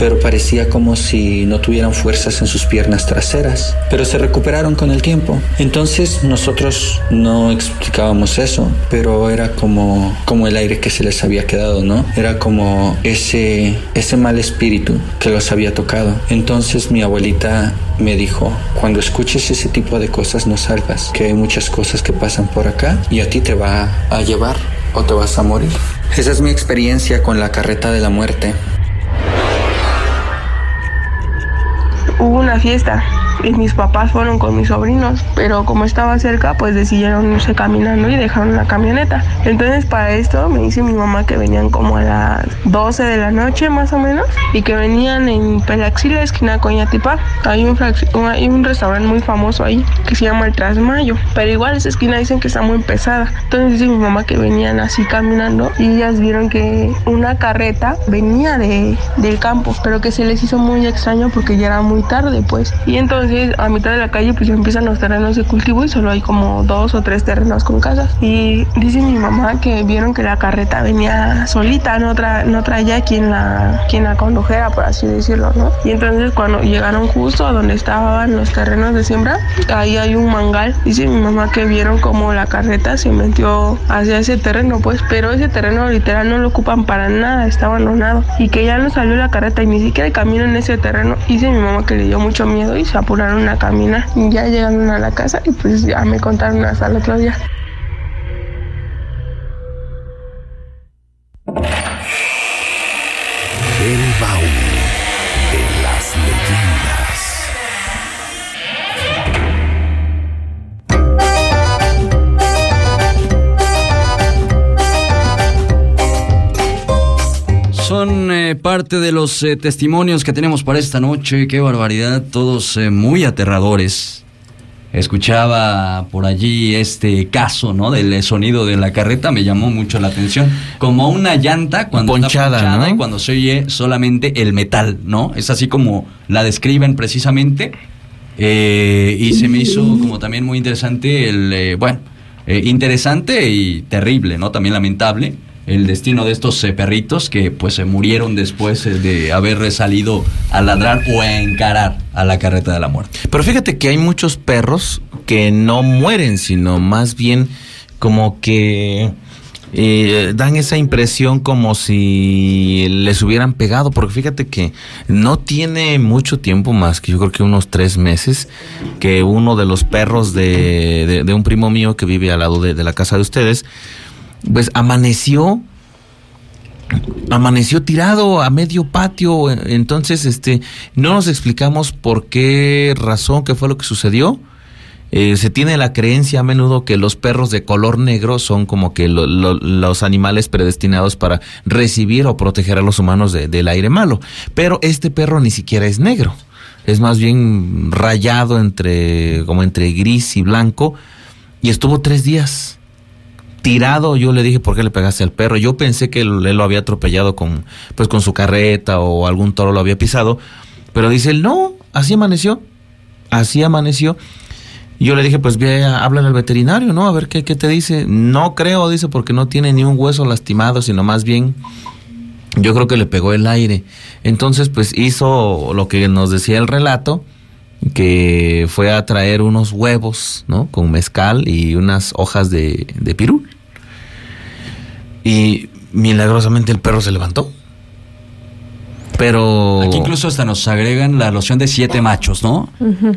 pero parecía como si no tuvieran fuerzas en sus piernas traseras, pero se recuperaron con el tiempo. Entonces nosotros no explicábamos eso, pero era como como el aire que se les había quedado, ¿no? Era como ese ese mal espíritu que los había tocado. Entonces mi abuelita me dijo, cuando escuches ese tipo de cosas no salgas, que hay muchas cosas que pasan por acá y a ti te va a llevar o te vas a morir. Esa es mi experiencia con la carreta de la muerte. Hubo una fiesta y mis papás fueron con mis sobrinos, pero como estaba cerca, pues decidieron irse caminando y dejaron la camioneta. Entonces para esto me dice mi mamá que venían como a las 12 de la noche más o menos y que venían en Pelaxila, esquina Coñatipa. Hay un- hay un restaurante muy famoso ahí que se llama El Trasmayo, pero igual esa esquina dicen que está muy pesada. Entonces dice mi mamá que venían así caminando y ellas vieron que una carreta venía de, del campo, pero que se les hizo muy extraño porque ya era muy tarde pues. Y entonces a mitad de la calle pues ya empiezan los terrenos de cultivo y solo hay como dos o tres terrenos con casas. Y dice mi mamá que vieron que la carreta venía solita, no, tra no traía quien la, quien la condujera, por así decirlo, ¿no? Y entonces cuando llegaron justo a donde estaban los terrenos de siembra, ahí hay un mangal. Dice mi mamá que vieron como la carreta se metió hacia ese terreno, pues, pero ese terreno literal no lo ocupan para nada, está abandonado. Y que ya no salió la carreta y ni siquiera hay camino en ese terreno. Dice mi mamá que le dio mucho miedo y se apuraron a caminar. Y ya llegaron a la casa y pues ya me contaron hasta el otro día. Eh, parte de los eh, testimonios que tenemos para esta noche. Qué barbaridad, todos eh, muy aterradores. Escuchaba por allí este caso, ¿no? Del eh, sonido de la carreta, me llamó mucho la atención. Como una llanta cuando está Ponchada, ponchada ¿no? y cuando se oye solamente el metal, ¿no? Es así como la describen precisamente. Eh, y se me hizo como también muy interesante el, eh, bueno, interesante y terrible, ¿no? También lamentable el destino de estos perritos que pues se murieron después eh, de haber salido a ladrar o a encarar a la carreta de la muerte. Pero fíjate que hay muchos perros que no mueren, sino más bien como que eh, dan esa impresión como si les hubieran pegado, porque fíjate que no tiene mucho tiempo más, que yo creo que unos tres meses, que uno de los perros de, de- un primo mío que vive al lado de la casa de ustedes, pues amaneció amaneció tirado a medio patio, entonces este no nos explicamos por qué razón, qué fue lo que sucedió. Eh, se tiene la creencia a menudo que los perros de color negro son como que lo- lo- los animales predestinados para recibir o proteger a los humanos de- del aire malo. Pero este perro ni siquiera es negro. Es más bien rayado entre, como entre gris y blanco. Y estuvo tres días tirado. Yo le dije, ¿por qué le pegaste al perro? Yo pensé que él, lo había atropellado con, pues, con su carreta o algún toro lo había pisado. Pero dice él, no, así amaneció. Así amaneció. Yo le dije, pues ve, háblale al veterinario, ¿no? A ver qué, qué te dice. No creo, dice, porque no tiene ni un hueso lastimado, sino más bien, yo creo que le pegó el aire. Entonces, pues hizo lo que nos decía el relato, que fue a traer unos huevos, ¿no? Con mezcal y unas hojas de, de pirul. Y milagrosamente el perro se levantó. Pero... Aquí incluso hasta nos agregan la loción de siete machos, ¿no?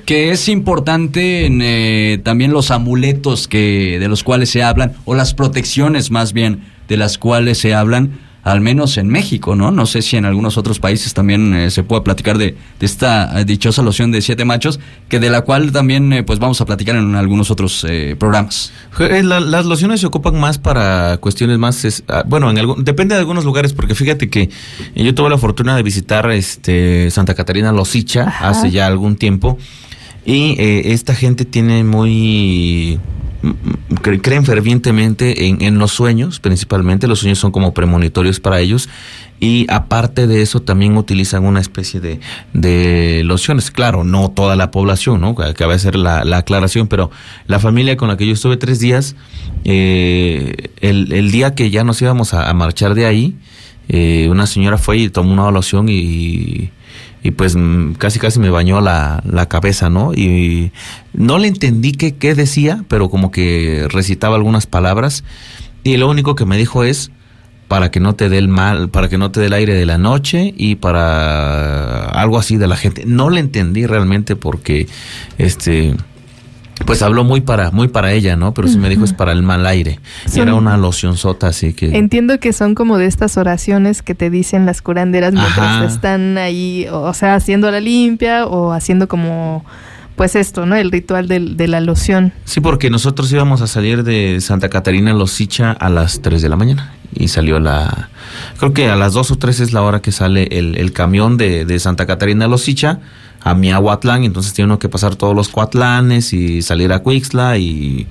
Que es importante en, eh, también los amuletos que de los cuales se hablan o las protecciones más bien de las cuales se hablan, al menos en México, ¿no? No sé si en algunos otros países también eh, se puede platicar de, de esta eh, dichosa loción de siete machos, que de la cual también eh, pues vamos a platicar en algunos otros eh, programas. Eh, la- las lociones se ocupan más para cuestiones más, es- ah, bueno, en algún- depende de algunos lugares, porque fíjate que yo tuve la fortuna de visitar este Santa Catarina Losicha hace ya algún tiempo y eh, esta gente tiene muy creen fervientemente en, los sueños, principalmente. Los sueños son como premonitorios para ellos. Y aparte de eso también utilizan una especie de, de lociones, claro, no toda la población, ¿no? Que Cabe hacer la, la aclaración, pero la familia con la que yo estuve tres días, eh, el, el día que ya nos íbamos a, a marchar de ahí, eh, una señora fue y tomó una loción y, y pues mm, casi casi me bañó la, la cabeza, ¿no? Y no le entendí qué, qué decía, pero como que recitaba algunas palabras y lo único que me dijo es para que no te dé el mal, para que no te dé el aire de la noche y para algo así de la gente. No le entendí realmente porque este pues habló muy para muy para ella, ¿no? Pero sí me dijo es para el mal aire. Y era una loción sota, así que Entiendo que son como de estas oraciones que te dicen las curanderas mientras Ajá. están ahí, o sea, haciendo la limpia o haciendo como, pues esto, ¿no? El ritual del- de, la loción. Sí, porque nosotros íbamos a salir de Santa Catarina Losicha a las 3 de la mañana. Y salió la. Creo que a las 2 o 3 es la hora que sale el, el camión de, de Santa Catarina Losicha a Miahuatlán. Entonces tiene uno que pasar todos los cuatlanes y salir a Cuixla. Y,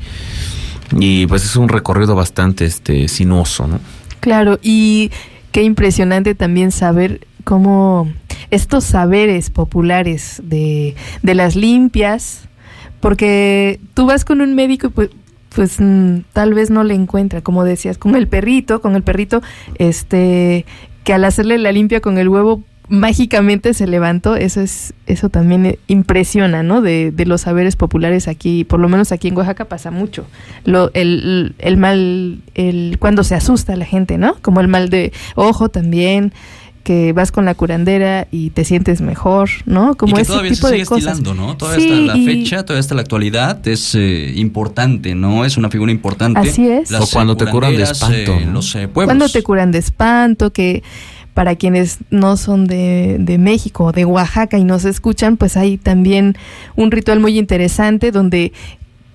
y pues es un recorrido bastante este sinuoso, ¿no? Claro, y qué impresionante también saber cómo estos saberes populares de, de las limpias, porque tú vas con un médico y pues, pues mm, tal vez no le encuentra, como decías, con el perrito, con el perrito, este, que al hacerle la limpia con el huevo mágicamente se levantó, eso es, eso también eh, impresiona, ¿no? De, de los saberes populares aquí, por lo menos aquí en Oaxaca pasa mucho. Lo, el, el mal, el, cuando se asusta la gente, ¿no? Como el mal de ojo también, que vas con la curandera y te sientes mejor, ¿no? Como y que ese todavía tipo se de sigue cosas. estilando, ¿no? Todavía Sí, hasta la y- fecha, todavía hasta la actualidad es eh, importante, ¿no? Es una figura importante. Así es. Las, O cuando eh, te curan de espanto, eh, ¿no? los eh, pueblos. Cuando te curan de espanto, que para quienes no son de, de México o de Oaxaca y nos escuchan, pues hay también un ritual muy interesante donde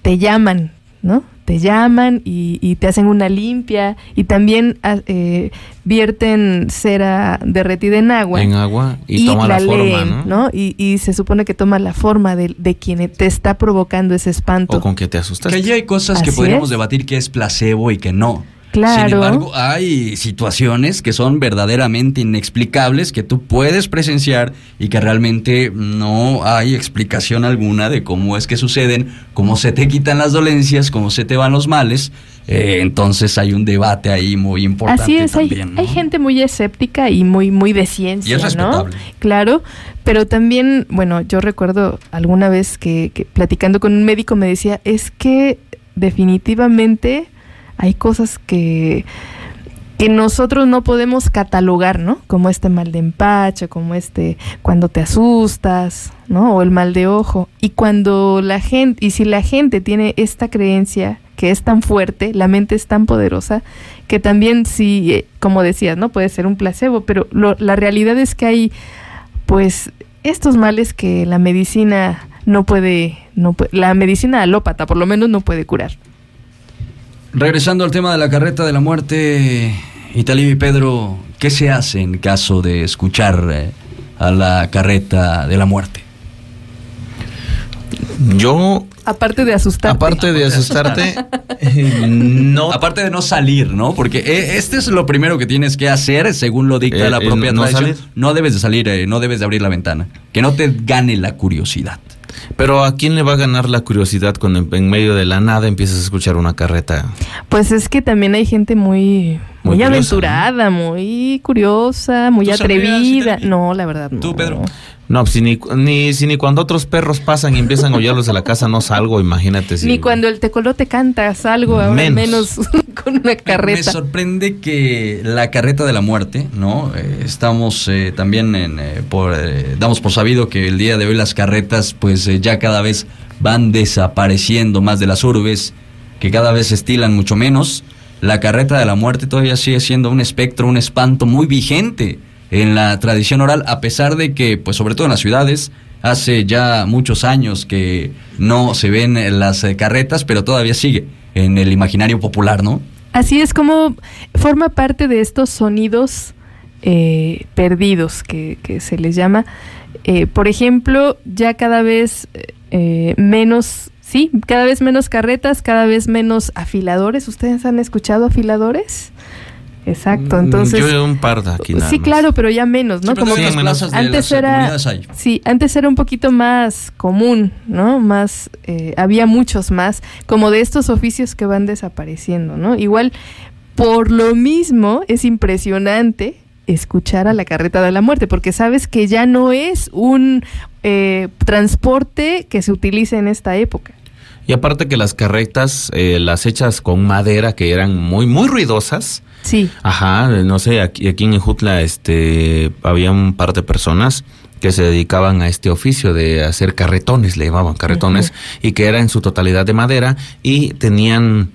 te llaman, ¿no? Te llaman y, y te hacen una limpia y también ah, eh, vierten cera derretida en agua. En agua y, toma la, forma, leen, ¿no? Y, y se supone que toma la forma de, de quien te está provocando ese espanto. O con que te asustas. Que allí hay cosas que podríamos es. debatir que es placebo y que no. Claro. Sin embargo, hay situaciones que son verdaderamente inexplicables que tú puedes presenciar y que realmente no hay explicación alguna de cómo es que suceden, cómo se te quitan las dolencias, cómo se te van los males Eh, entonces hay un debate ahí muy importante. Así es, hay, también, ¿no? hay gente muy escéptica y muy, muy de ciencia, Y es ¿no? Claro, pero también, bueno, yo recuerdo alguna vez que, que platicando con un médico me decía, es que definitivamente hay cosas que que nosotros no podemos catalogar, ¿no? Como este mal de empacho, como este cuando te asustas, ¿no? O el mal de ojo. Y cuando la gente, y si la gente tiene esta creencia que es tan fuerte, la mente es tan poderosa, que también si, eh, como decías, ¿no? Puede ser un placebo, pero lo- la realidad es que hay, pues, estos males que la medicina no puede, no la medicina alópata por lo menos no puede curar. Regresando al tema de la carreta de la muerte, Italio y Pedro, ¿qué se hace en caso de escuchar eh, a la carreta de la muerte? Yo, Aparte de asustarte. aparte de asustarte, [laughs] no. Aparte de no salir, ¿no? Porque eh, este es lo primero que tienes que hacer, según lo dicta Eh, la eh, propia no tradición. salir. No debes de salir, eh, no debes de abrir la ventana. Que no te gane la curiosidad. Pero ¿a quién le va a ganar la curiosidad cuando en, en medio de la nada empiezas a escuchar una carreta? Pues es que también hay gente muy, Muy muy, curiosa, aventurada, muy curiosa, muy ¿Tú saldrías, atrevida. No, la verdad no. ¿Tú, Pedro? No, pues, si ni, ni, si ni cuando otros perros pasan y empiezan a oírlos de la casa no salgo, imagínate. Si, Ni cuando el tecolote cantas algo, ahora menos, Menos. [laughs] con una Me carreta. sorprende que la carreta de la muerte, ¿no? Eh, estamos eh, también en, eh, por, eh, damos por sabido que el día de hoy las carretas, pues eh, ya cada vez van desapareciendo más de las urbes, que cada vez se estilan mucho menos. La carreta de la muerte todavía sigue siendo un espectro, un espanto muy vigente en la tradición oral, a pesar de que, pues sobre todo en las ciudades, hace ya muchos años que no se ven las eh, carretas, pero todavía sigue en el imaginario popular, ¿no? Así es como forma parte de estos sonidos eh, perdidos que, que se les llama. Eh, por ejemplo, ya cada vez eh, menos, sí, cada vez menos carretas, cada vez menos afiladores. ¿Ustedes han escuchado afiladores? Exacto, entonces... Mm, Yo un par de aquí nada sí, más. claro, pero ya menos, ¿no? Sí, Como que de antes era, hay. sí, antes era un poquito más común, ¿no? Más, eh, había muchos más, como de estos oficios que van desapareciendo, ¿no? Igual, por lo mismo, es impresionante escuchar a la carreta de la muerte, porque sabes que ya no es un eh, transporte que se utilice en esta época. Y aparte que las carretas, eh, las hechas con madera, que eran muy, muy ruidosas. Sí. Ajá, no sé, aquí, aquí en Jutla este, había un par de personas que se dedicaban a este oficio de hacer carretones, le llamaban carretones, y que era en su totalidad de madera y tenían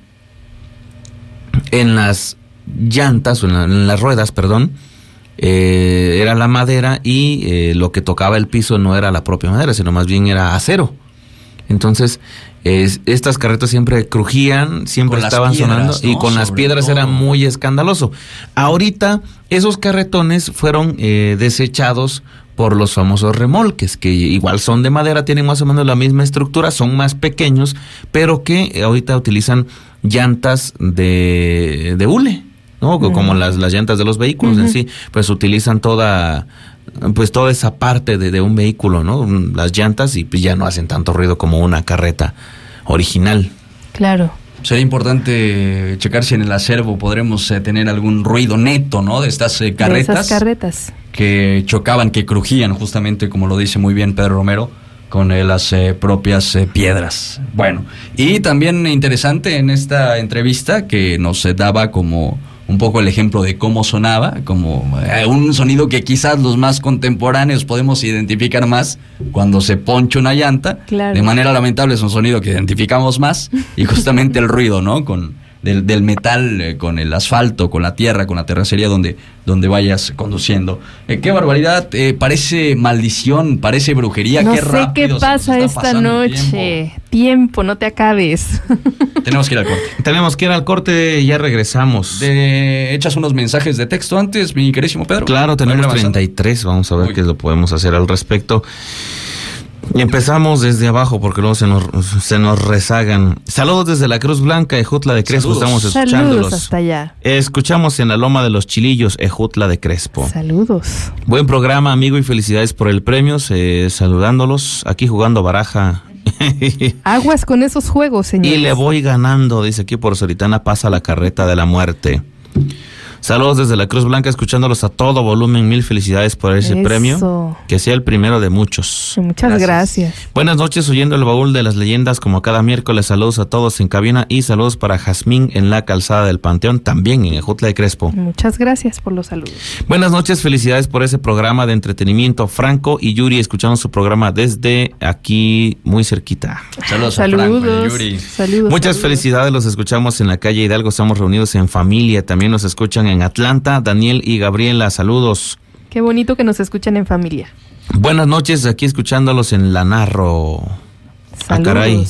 en las llantas, o en, la- en las ruedas, perdón, eh, era la madera y eh, lo que tocaba el piso no era la propia madera, sino más bien era acero. Entonces, es- estas carretas siempre crujían, siempre Con estaban piedras, sonando y con las piedras era muy escandaloso. Ahorita esos carretones fueron eh, desechados por los famosos remolques, que igual son de madera, tienen más o menos la misma estructura, son más pequeños, pero que ahorita utilizan llantas de, de hule, ¿no? Co- Como las, las llantas de los vehículos en sí, pues utilizan toda pues toda esa parte de, de un vehículo, ¿no? Las llantas y pues ya no hacen tanto ruido como una carreta original. Claro. Sería importante checar si en el acervo podremos eh, tener algún ruido neto, ¿no? De estas eh, De carretas esas carretas. que chocaban, que crujían, justamente como lo dice muy bien Pedro Romero, con eh, las eh, propias eh, piedras. Bueno, y también interesante en esta entrevista que nos eh, daba como un poco el ejemplo de cómo sonaba, como eh, un sonido que quizás los más contemporáneos podemos identificar más cuando se poncha una llanta. Claro. De manera lamentable es un sonido que identificamos más y justamente el ruido, ¿no? Con del, del metal, eh, con el asfalto, con la tierra, con la terracería donde, donde vayas conduciendo. Eh, qué barbaridad, eh, parece maldición, parece brujería, no qué sé rápido qué pasa está esta noche. Tiempo. no te acabes. [laughs] Tenemos que ir al corte. Tenemos que ir al corte y ya regresamos. De, ¿Echas unos mensajes de texto antes, mi querísimo Pedro? Claro, tenemos avanzando. 33, vamos a ver Muy qué lo podemos hacer al respecto. Y empezamos desde abajo porque luego se nos, se nos rezagan. Saludos desde la Cruz Blanca, Ejutla de Crespo, Saludos. estamos Saludos escuchándolos. hasta allá. Escuchamos en la Loma de los Chilillos, Ejutla de Crespo. Saludos. Buen programa, amigo, y felicidades por el premio. eh, saludándolos, aquí jugando baraja [laughs] Aguas con esos juegos, señores. Y le voy ganando, dice aquí por Soritana pasa la carreta de la muerte. Saludos desde la Cruz Blanca, escuchándolos a todo volumen. Mil felicidades por ese Eso. premio. Que sea el primero de muchos. Muchas gracias. Buenas noches, oyendo el baúl de las leyendas como cada miércoles. Saludos a todos en cabina y saludos para Jazmín en la calzada del Panteón, también en Ejutla de Crespo. Muchas gracias por los saludos. Buenas noches, felicidades por ese programa de entretenimiento. Franco y Yuri escuchando su programa desde aquí muy cerquita. Saludos, a Franco y Saludos. Yuri. Saludos. Muchas saludos. felicidades, los escuchamos en la calle Hidalgo, estamos reunidos en familia, también nos escuchan en Atlanta, Daniel y Gabriela, saludos. Qué bonito que nos escuchen en familia. Buenas noches, aquí escuchándolos en La Narro. Ah, Saludos. caray.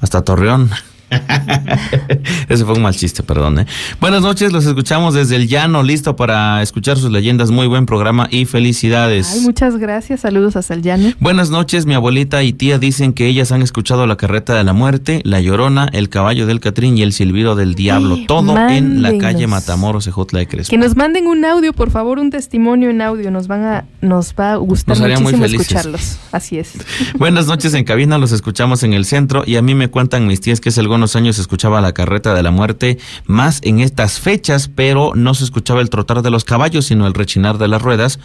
Hasta Torreón. [laughs] Ese fue un mal chiste, perdón. ¿eh? Buenas noches, los escuchamos desde el llano, listo para escuchar sus leyendas. Muy buen programa y felicidades. Ay, muchas gracias. Saludos a Salyane. Buenas noches, mi abuelita y tía dicen que ellas han escuchado la carreta de la muerte, la llorona, el caballo del Catrín y el silbido del diablo. Ay, todo en la calle Matamoros, Ejutla de Crespo. Que nos manden un audio, por favor, un testimonio en audio. Nos van a, nos va a gustar muy muchísimo felices. escucharlos. Así es. [laughs] Buenas noches en cabina, los escuchamos en el centro y a mí me cuentan mis tías que hace años se escuchaba la carreta de la muerte más en estas fechas, pero no se escuchaba el trotar de los caballos, sino el rechinar de las ruedas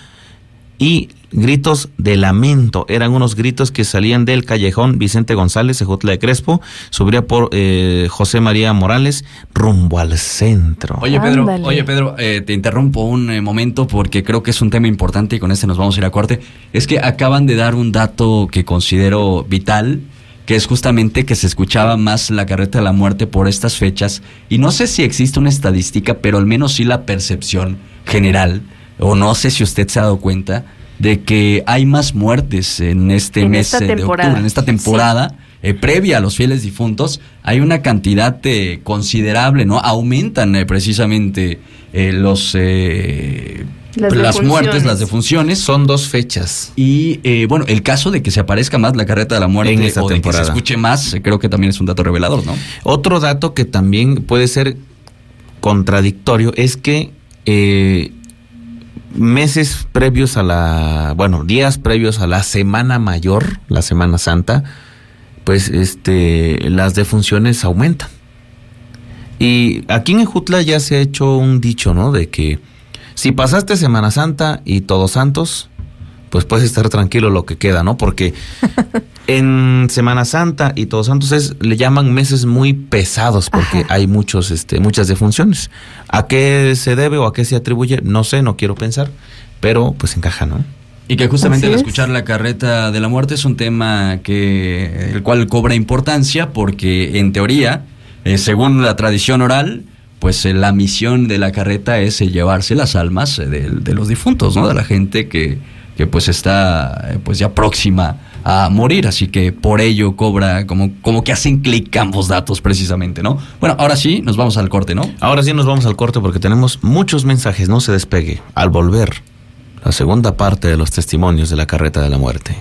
y gritos de lamento. Eran unos gritos que salían del callejón Vicente González, Ejutla de Crespo, subía por eh, José María Morales rumbo al centro. Oye Pedro, Ándale. oye Pedro, eh, te interrumpo un eh, momento porque creo que es un tema importante y con este nos vamos a ir a corte. Es que acaban de dar un dato que considero vital, que es justamente que se escuchaba más la carreta de la muerte por estas fechas. Y no sé si existe una estadística, pero al menos sí la percepción general, o no sé si usted se ha dado cuenta de que hay más muertes en este En mes eh, de octubre, en esta temporada eh, previa a los fieles difuntos, hay una cantidad eh, considerable, ¿no? Aumentan eh, precisamente eh, los eh, Las muertes, las defunciones. Son dos fechas. Y eh, bueno, el caso de que se aparezca más la carreta de la muerte En esta o de que temporada. se escuche más, creo que también es un dato revelador, ¿no? Otro dato que también puede ser contradictorio es que eh, meses previos a la, bueno, días previos a la Semana Mayor, la Semana Santa, pues este, las defunciones aumentan. Y aquí en Ejutla ya se ha hecho un dicho, ¿no? De que si pasaste Semana Santa y Todos Santos, pues puedes estar tranquilo lo que queda, ¿no? Porque [laughs] en Semana Santa y Todos Santos es, le llaman meses muy pesados porque Ajá. hay muchos, este, muchas defunciones. ¿A qué se debe o a qué se atribuye? No sé, no quiero pensar, pero pues encaja, ¿no? Y que justamente Así es. escuchar la carreta de la muerte es un tema que el cual cobra importancia porque en teoría, eh, según la tradición oral, pues eh, la misión de la carreta es eh, llevarse las almas eh, de, de los difuntos, ¿no? De la gente que, que pues está eh, pues ya próxima a morir, así que por ello cobra como, como que hacen clic ambos datos precisamente, ¿no? Bueno, ahora sí, nos vamos al corte, ¿no? Ahora sí nos vamos al corte porque tenemos muchos mensajes, no se despegue. Al volver, la segunda parte de los testimonios de la carreta de la muerte.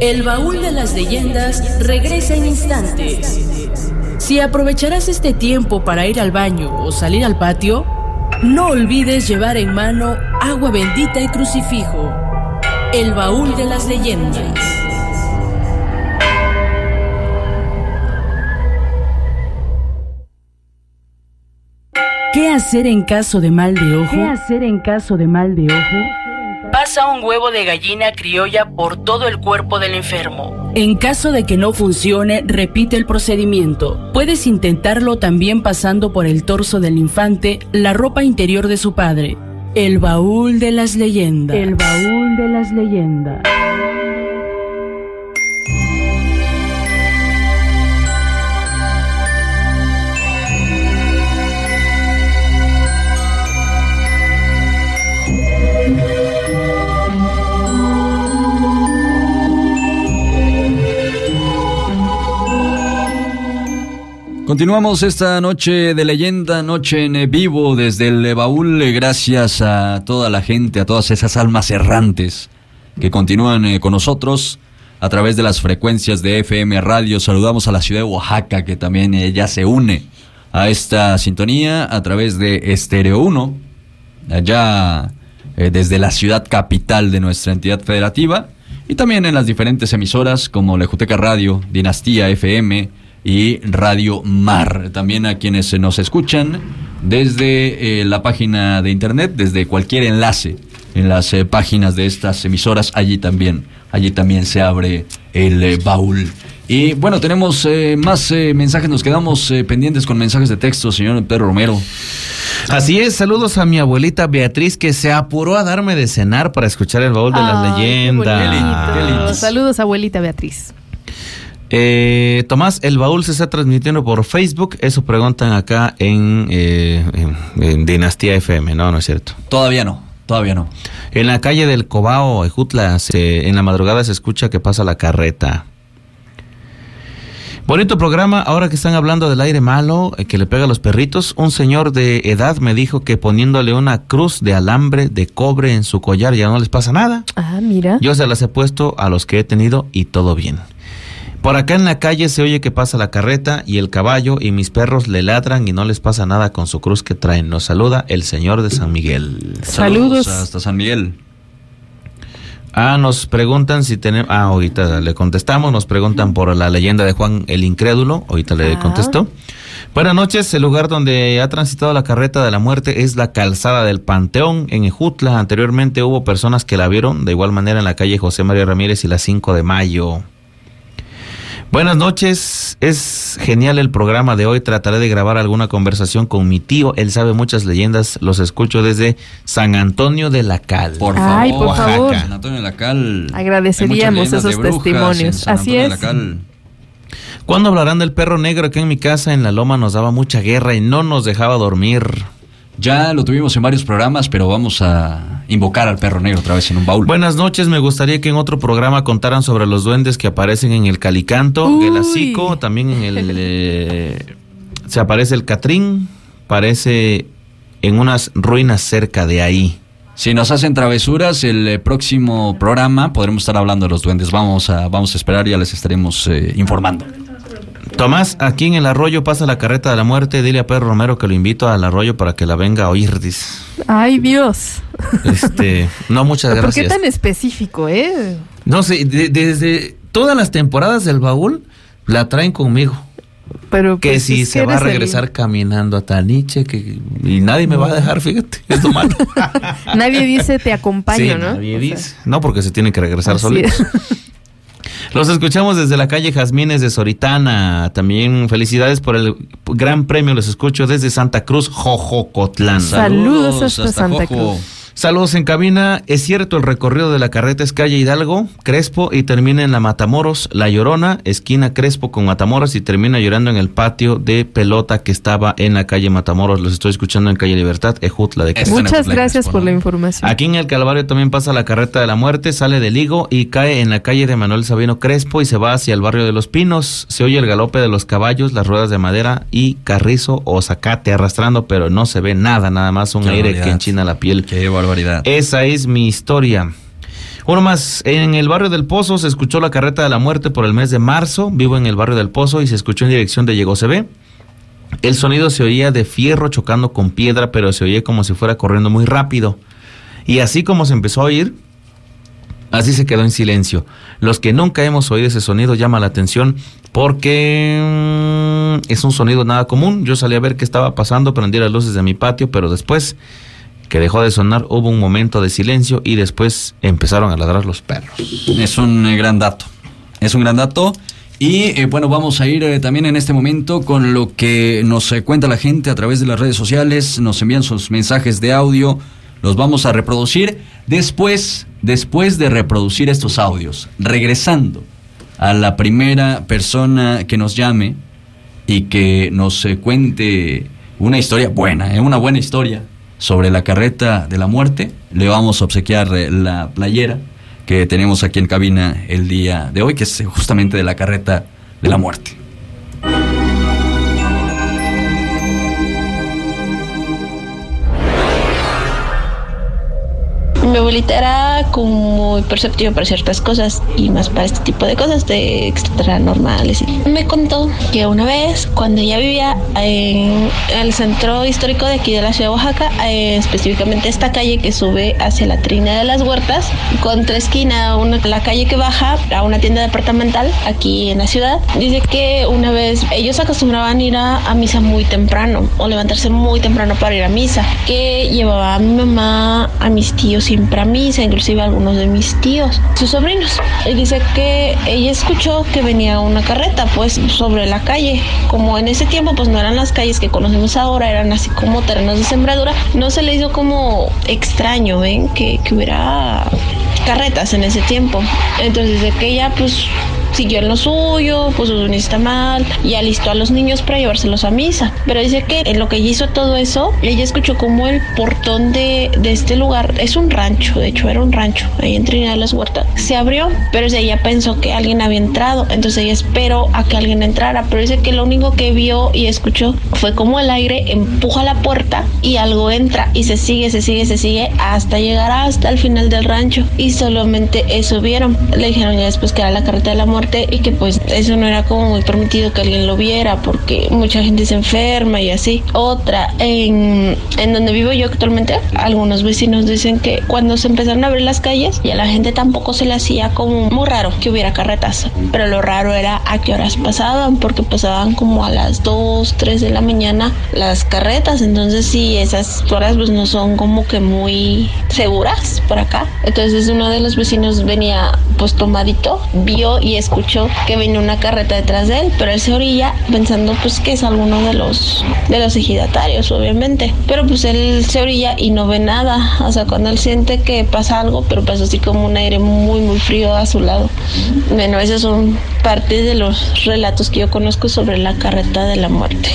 El baúl de las leyendas regresa en instantes. Si aprovecharás este tiempo para ir al baño o salir al patio, no olvides llevar en mano agua bendita y crucifijo. El baúl de las leyendas. ¿Qué hacer en caso de mal de ojo? ¿Qué hacer en caso de mal de ojo? Pasa un huevo de gallina criolla por todo el cuerpo del enfermo. En caso de que no funcione, repite el procedimiento. Puedes intentarlo también pasando por el torso del infante, la ropa interior de su padre. El baúl de las leyendas. El baúl de las leyendas. Continuamos esta noche de leyenda, noche en vivo desde el baúl, gracias a toda la gente, a todas esas almas errantes que continúan eh, con nosotros a través de las frecuencias de FM Radio. Saludamos a la ciudad de Oaxaca que también eh, ya se une a esta sintonía a través de Estéreo 1, allá eh, desde la ciudad capital de nuestra entidad federativa, y también en las diferentes emisoras como Lejuteca Radio, Dinastía FM y Radio Mar. También a quienes nos escuchan desde eh, la página de internet, desde cualquier enlace en las eh, páginas de estas emisoras, allí también, allí también se abre el eh, baúl. Y bueno, tenemos más mensajes, nos quedamos pendientes con mensajes de texto, señor Pedro Romero. Así es, saludos a mi abuelita Beatriz que se apuró a darme de cenar para escuchar el baúl de las leyendas. Saludos, abuelita Beatriz. Eh, Tomás, el baúl se está transmitiendo por Facebook. Eso preguntan acá en, eh, en, Dinastía FM. No, no es cierto. Todavía no. Todavía no. En la calle del Cobao, Ejutla, en la madrugada se escucha que pasa la carreta. Bonito programa, ahora que están hablando del aire malo eh, que le pega a los perritos, un señor de edad me dijo que poniéndole una cruz de alambre de cobre en su collar ya no les pasa nada. Ah, mira. Yo se las he puesto a los que he tenido y todo bien. Por acá en la calle se oye que pasa la carreta y el caballo y mis perros le ladran y no les pasa nada con su cruz que traen. Nos saluda el señor de San Miguel. Saludos. hasta San Miguel. Ah, nos preguntan si tenemos... Ah, ahorita le contestamos. Nos preguntan por la leyenda de Juan el Incrédulo. Ahorita le ah. contesto. Buenas noches. El lugar donde ha transitado la carreta de la muerte es la calzada del Panteón en Ejutla. Anteriormente hubo personas que la vieron de igual manera en la calle José María Ramírez y la 5 de mayo. Buenas noches, es genial el programa de hoy. Trataré de grabar alguna conversación con mi tío. Él sabe muchas leyendas. Los escucho desde San Antonio de la Cal. Por favor, Ay, por favor. San Antonio de la Cal. Agradeceríamos esos testimonios. Así es. ¿Cuándo hablarán del perro negro que en mi casa en la loma nos daba mucha guerra y no nos dejaba dormir? Ya lo tuvimos en varios programas, pero vamos a invocar al perro negro otra vez en un baúl. Buenas noches, me gustaría que en otro programa contaran sobre los duendes que aparecen en el Calicanto, el Asico, también en el... [laughs] Eh, se aparece el Catrín, parece en unas ruinas cerca de ahí. Si nos hacen travesuras, el eh, próximo programa podremos estar hablando de los duendes. Vamos a, vamos a esperar y ya les estaremos eh, informando. Tomás, aquí en el arroyo pasa la carreta de la muerte. Dile a Pedro Romero que lo invito al arroyo para que la venga a oír. Dice. Ay, Dios. Este, no, muchas gracias. ¿Por qué tan específico, eh? No sé, desde todas las temporadas del baúl la traen conmigo. Pero que pues, si se va a regresar caminando a Taniche que y nadie me va a dejar, fíjate, es lo malo. [laughs] nadie dice te acompaño, ¿no? Nadie dice. No, porque se tiene que regresar solitos. Los escuchamos desde la calle Jazmines de Soritana. También felicidades por el gran premio. Los escucho desde Santa Cruz, Jojocotlán. Saludos, hasta, Santa Cruz. Saludos en cabina. Es cierto, el recorrido de la carreta es calle Hidalgo, Crespo y termina en la Matamoros, La Llorona, esquina Crespo con Matamoros y termina llorando en el patio de pelota que estaba en la calle Matamoros. Los estoy escuchando en calle Libertad, Ejutla de Crespo. Muchas gracias por la información. Aquí en el Calvario también pasa la carreta de la muerte, sale del Higo y cae en la calle de Manuel Sabino Crespo y se va hacia el barrio de Los Pinos. Se oye el galope de los caballos, las ruedas de madera y carrizo o zacate arrastrando, pero no se ve nada, nada más un aire que enchina la piel. Qué esa es mi historia. Uno más, en el barrio del Pozo se escuchó la carreta de la muerte por el mes de marzo. Vivo en el barrio del Pozo y se escuchó en dirección de ve. El sonido se oía de fierro chocando con piedra, pero se oía como si fuera corriendo muy rápido. Y así como se empezó a oír, así se quedó en silencio. Los que nunca hemos oído ese sonido llama la atención porque mm, es un sonido nada común. Yo salí a ver qué estaba pasando, prendí las luces de mi patio, pero después que dejó de sonar, hubo un momento de silencio y después empezaron a ladrar los perros. Es un eh, gran dato. Es un gran dato. Y eh, bueno, vamos a ir eh, también en este momento con lo que nos cuenta la gente a través de las redes sociales. Nos envían sus mensajes de audio. Los vamos a reproducir después, después de reproducir estos audios. Regresando a la primera persona que nos llame y que nos cuente una historia buena, una buena historia sobre la carreta de la muerte. Le vamos a obsequiar eh, la playera que tenemos aquí en cabina el día de hoy, que es justamente de la carreta de la muerte. Mi abuelita era como muy perceptiva para ciertas cosas y más para este tipo de cosas de extranormales. Me contó que una vez, cuando ella vivía en el centro histórico de aquí de la ciudad de Oaxaca, eh, específicamente esta calle que sube hacia la Trina de las Huertas, contra esquina, una, la calle que baja a una tienda departamental aquí en la ciudad, dice que una vez ellos acostumbraban ir a, a misa muy temprano o levantarse muy temprano para ir a misa, que llevaba a mi mamá, a mis tíos siempre a misa, inclusive a algunos de mis tíos, sus sobrinos. Y dice que ella escuchó que venía una carreta pues sobre la calle, como en ese tiempo pues no eran las calles que conocemos ahora, eran así como terrenos de sembradura, no se le hizo como extraño, ven, que, que hubiera carretas en ese tiempo. Entonces de que ella pues siguió en lo suyo, puso un mal y alistó a los niños para llevárselos a misa. Pero dice que en lo que ella hizo todo eso, ella escuchó como el portón de, de este lugar, es un rancho, de hecho era un rancho, ahí en Trinidad de las Huertas, se abrió, pero ella pensó que alguien había entrado, entonces ella esperó a que alguien entrara, pero dice que lo único que vio y escuchó fue como el aire empuja la puerta y algo entra y se sigue, se sigue, se sigue hasta llegar hasta el final del rancho y solamente eso vieron. Le dijeron ya después que era la carreta de la muerte y que pues eso no era como muy permitido que alguien lo viera porque mucha gente se enferma y así. Otra, en, en donde vivo yo actualmente, algunos vecinos dicen que cuando se empezaron a abrir las calles y a la gente tampoco se le hacía como muy raro que hubiera carretas, pero lo raro era a qué horas pasaban porque pasaban como a las 2, 3 de la mañana las carretas, entonces sí, esas horas pues no son como que muy seguras por acá. Entonces uno de los vecinos venía pues tomadito, vio y escuchó que venía una carreta detrás de él, pero él se orilla pensando pues que es alguno de los de los ejidatarios, obviamente. Pero pues él se orilla y no ve nada, o sea, cuando él que pasa algo, pero pasa así como un aire muy muy frío a su lado. Bueno, esos son parte de los relatos que yo conozco sobre la carreta de la muerte.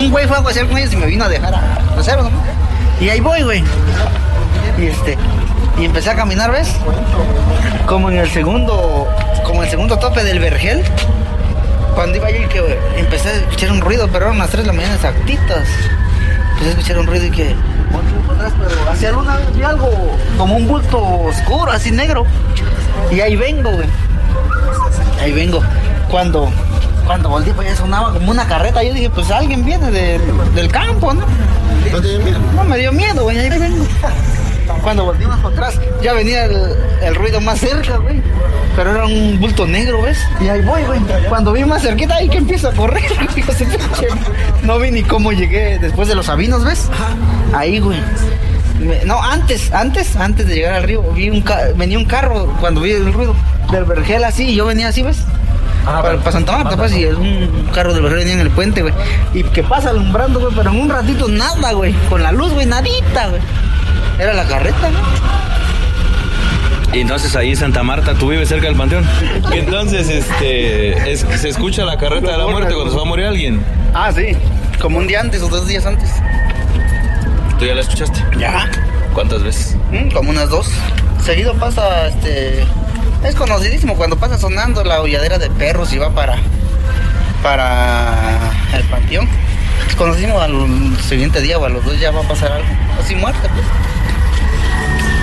Un güey fue a hacer con y me vino a dejar a crucero, ¿no? Y ahí voy, güey. Y este, y empecé a caminar, ¿ves? Como en el segundo, como el segundo tope del vergel. Cuando iba yo que empecé a escuchar un ruido, pero eran las 3 de la mañana exactitas. Empecé a escuchar un ruido y que, pero hacia luna vi algo como un bulto oscuro, así negro. Y ahí vengo, güey. Ahí vengo. Cuando cuando volví, pues ya sonaba como una carreta. Yo dije, pues alguien viene de, del campo, ¿no? ¿No te dio miedo? No, me dio miedo, güey. Ahí vengo. Cuando volvimos para atrás, ya venía el, el, ruido más cerca, güey. Pero era un bulto negro, ¿ves? Y ahí voy, güey. Cuando vi más cerquita, ahí que empiezo a correr. [laughs] no vi ni cómo llegué después de los sabinos, ¿ves? Ahí, güey. No, antes, antes, antes de llegar al río, vi un venía un carro cuando vi el ruido del vergel así, y yo venía así, ¿ves? Ah, para, para, Santa Marta, pues, y es un carro de vergel venía en el puente, güey. Y que pasa alumbrando, güey, pero en un ratito nada, güey. Con la luz, güey, nadita, güey. Era la carreta, ¿no? Y entonces ahí en Santa Marta, tú vives cerca del panteón. Y entonces, este, es, se escucha la carreta de la muerte cuando se va a morir alguien. Ah, sí. Como un día antes o dos días antes. ¿Tú ya la escuchaste? Ya. ¿Cuántas veces? Mm, como unas dos. Seguido pasa, este, es conocidísimo cuando pasa sonando la holladera de perros y va para para el panteón. Es conocidísimo al siguiente día o a los dos ya va a pasar algo. Así muerte, pues.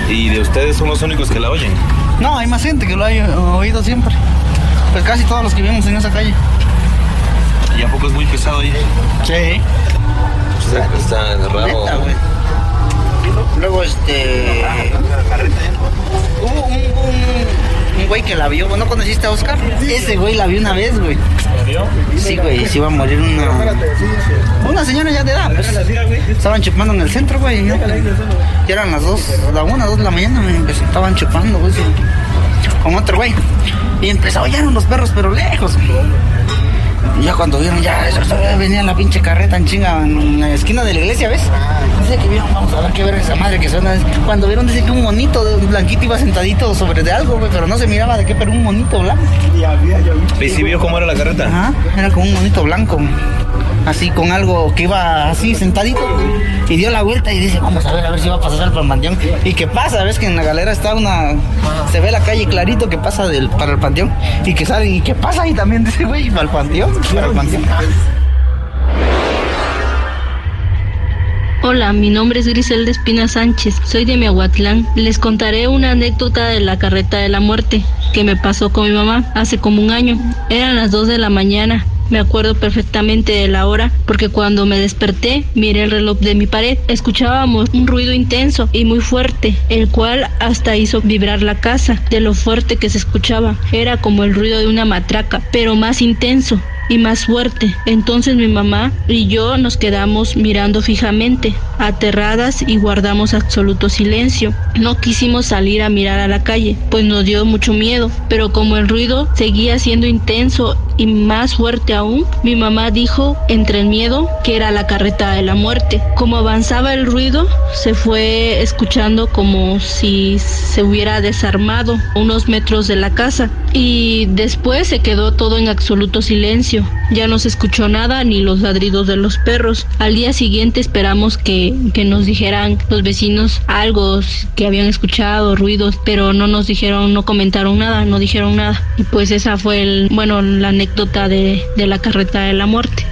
¿Y de ustedes son los únicos que la oyen? No, hay más gente que lo ha oído siempre. Pues casi todos los que vivimos en esa calle. ¿Y a poco es muy pesado ahí? Sí. Sea, está raro. Neta, Luego, este. Hubo un, un, un güey que la vio. ¿No conociste a Oscar? Ese güey la vio una vez, güey. ¿La vio? Sí, güey, se iba a morir una. Una señora ya de edad. Pues, estaban chupando en el centro, güey. Ya eran las dos, la una, dos de la mañana, me estaban chupando, güey. Con otro güey. Y empezó oír los perros, pero lejos. Y ya cuando vieron, ya, venía la pinche carreta en chinga en la esquina de la iglesia, ¿ves? Dice que vieron, vamos a ver qué ver esa madre que suena. Cuando vieron, dice que un monito de blanquito iba sentadito sobre de algo, güey, pero no se miraba de qué, pero un monito blanco. ¿Y si vio cómo era la carreta? Ajá, era como un monito blanco, así con algo que iba así sentadito. Y dio la vuelta y dice, vamos a ver, a ver si va a pasar el panteón. ¿Y qué pasa? ¿Ves que en la galera está una... Se ve la calle clarito que pasa del, para el panteón. Y que sale, ¿y qué pasa? Y también [laughs] dice, güey, para el panteón, para el panteón. Hola, mi nombre es Griselda Espina Sánchez, soy de Miahuatlán. Les contaré una anécdota de la carreta de la muerte que me pasó con mi mamá hace como un año. Eran las 2 de la mañana. Me acuerdo perfectamente de la hora porque cuando me desperté miré el reloj de mi pared. Escuchábamos un ruido intenso y muy fuerte, el cual hasta hizo vibrar la casa de lo fuerte que se escuchaba. Era como el ruido de una matraca, pero más intenso y más fuerte. Entonces mi mamá y yo nos quedamos mirando fijamente, aterradas y guardamos absoluto silencio. No quisimos salir a mirar a la calle, pues nos dio mucho miedo, pero como el ruido seguía siendo intenso y más fuerte aún, mi mamá dijo entre el miedo que era la carreta de la muerte. Como avanzaba el ruido, se fue escuchando como si se hubiera desarmado unos metros de la casa y después se quedó todo en absoluto silencio. Ya no se escuchó nada ni los ladridos de los perros. Al día siguiente esperamos que, que nos dijeran los vecinos algo que habían escuchado, ruidos, pero no nos dijeron, no comentaron nada, no dijeron nada. Y pues esa fue bueno, la anécdota de, de la carreta de la muerte.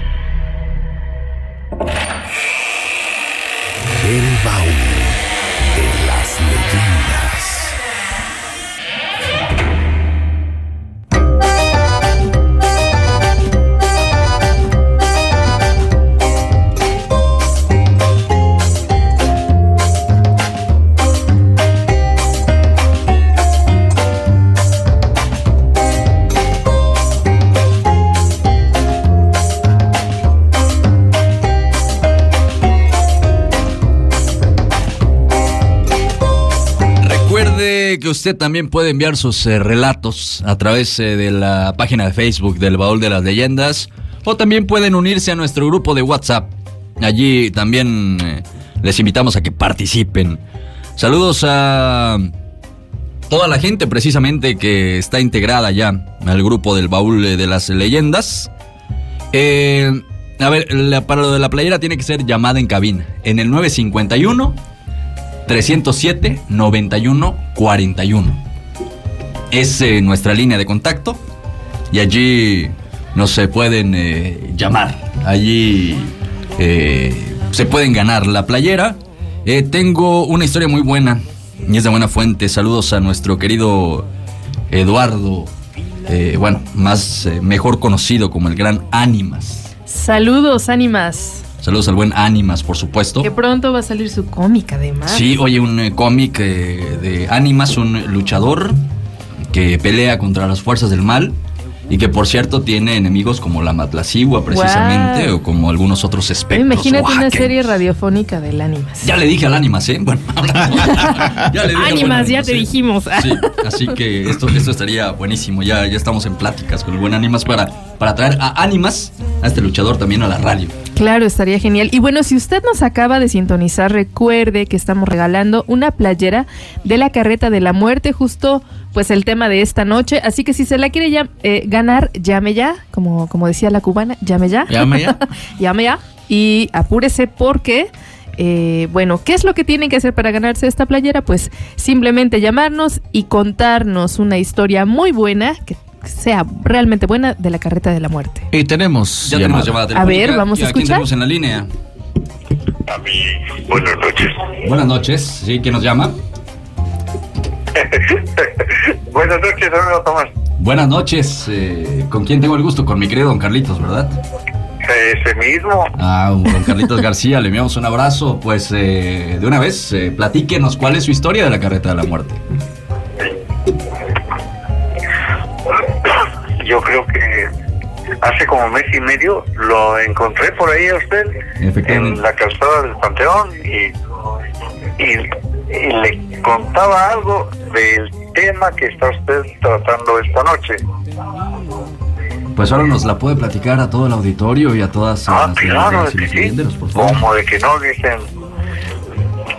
Usted también puede enviar sus eh, relatos a través eh, de la página de Facebook del Baúl de las Leyendas o también pueden unirse a nuestro grupo de WhatsApp. Allí también eh, les invitamos a que participen. Saludos a toda la gente precisamente que está integrada ya al grupo del Baúl de las Leyendas. A ver, la- para lo de la playera tiene que ser llamada en cabina en el 951 307 91 41. Es eh, nuestra línea de contacto y allí nos se pueden eh, llamar. Allí eh, se pueden ganar la playera. Eh, tengo una historia muy buena y es de buena fuente. Saludos a nuestro querido Eduardo, eh, bueno, más eh, mejor conocido como el gran Ánimas. Saludos, ánimas. Saludos al buen Ánimas, por supuesto. Que pronto va a salir su cómica, además. Sí, oye, un eh, cómic eh, de Ánimas, un luchador que pelea contra las fuerzas del mal y que por cierto tiene enemigos como la Matlacigua precisamente o como algunos otros espectros. Imagínate una serie radiofónica del ánimas. Ya le dije al Ánimas, ¿eh? Bueno, [laughs] [laughs] ya le dije Ánimas, ya Ánimas, te ¿eh? dijimos. Sí, así que esto, esto estaría buenísimo. Ya, ya estamos en pláticas con el buen Ánimas para, para traer a Ánimas, a este luchador también a la radio. Claro, estaría genial. Y bueno, si usted nos acaba de sintonizar, recuerde que estamos regalando una playera de la carreta de la muerte, justo pues el tema de esta noche. Así que si se la quiere ya, eh, ganar, llame ya, como, como decía la cubana, llame ya. Llame ya. [laughs] llame ya. Y apúrese porque... eh, bueno, ¿qué es lo que tienen que hacer para ganarse esta playera? Pues simplemente llamarnos y contarnos una historia muy buena, que sea realmente buena, de la carreta de la muerte. Y tenemos Ya llamada. tenemos llamada A telefónica. ver, vamos a ¿Y quién escuchar? tenemos en la línea? Buenas noches. Buenas noches, ¿sí? ¿Quién nos llama? [laughs] Buenas noches, amigo Tomás. Buenas noches, eh, ¿con quién tengo el gusto? Con mi querido don Carlitos, ¿verdad? Ese mismo. Ah, don Carlitos García, le enviamos un abrazo. Pues eh, de una vez, eh, platíquenos cuál es su historia de la carreta de la muerte. Yo creo que hace como mes y medio lo encontré por ahí a usted en la calzada del Panteón y, y, y le contaba algo del tema que está usted tratando esta noche. Pues ahora nos la puede platicar a todo el auditorio y a todas Ah, las claro, y que sí. Como de que no dicen,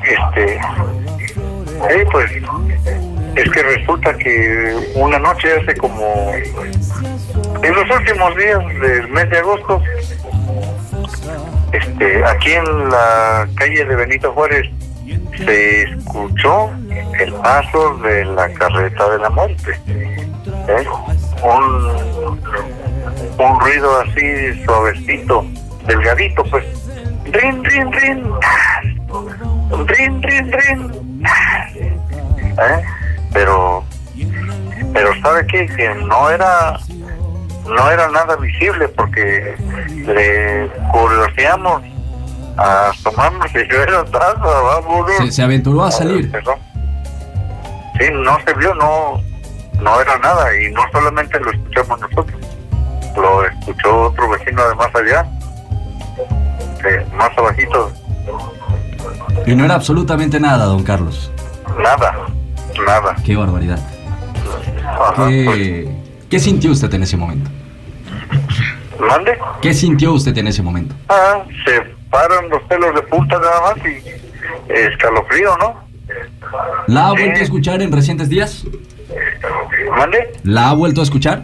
este, eh, pues, es que resulta que una noche hace como, en los últimos días del mes de agosto, este, aquí en la calle de Benito Juárez se escuchó el paso de la carreta de la muerte. ¿eh? Un, un ruido así suavecito, delgadito, pues. Rin, rin, rin. Rin, rin, rin. ¿Eh? Pero, pero ¿sabe qué? Que no era, no era nada visible porque le curioseamos a tomarnos y yo era. Se, se aventuró a salir. Perdón. Sí, no se vio, no, no era nada y no solamente lo escuchamos nosotros, lo escuchó otro vecino de más allá, de más abajito, Y no era absolutamente nada, don Carlos. nada, nada. Qué barbaridad. Ajá, ¿Qué, qué sintió usted en ese momento? ¿Mande? ¿Qué sintió usted en ese momento? Ah, se paran los pelos de punta nada más y escalofrío, ¿no? ¿La ha vuelto a escuchar en recientes días? ¿Mande? ¿La ha vuelto a escuchar?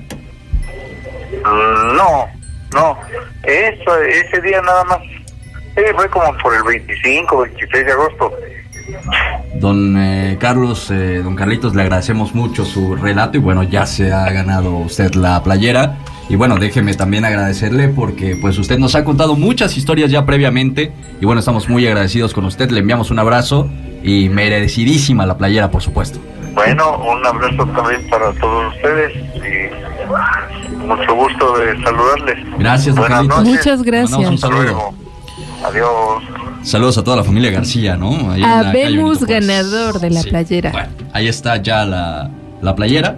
No, no. Eso, ese día nada más. Sí, fue como por el 25, 26 de agosto. Don eh, Carlos, eh, don Carlitos, le agradecemos mucho su relato y bueno, ya se ha ganado usted la playera. Y bueno, déjeme también agradecerle porque pues usted nos ha contado muchas historias ya previamente y bueno, estamos muy agradecidos con usted, le enviamos un abrazo y merecidísima la playera, por supuesto. Bueno, un abrazo también para todos ustedes y mucho gusto de saludarles. Gracias, don Carlitos. Muchas gracias. Un Hasta saludo. luego. Adiós. Saludos a toda la familia García, ¿no? Ahí Juárez. ganador de la Sí. playera. Bueno, ahí está ya la, la playera.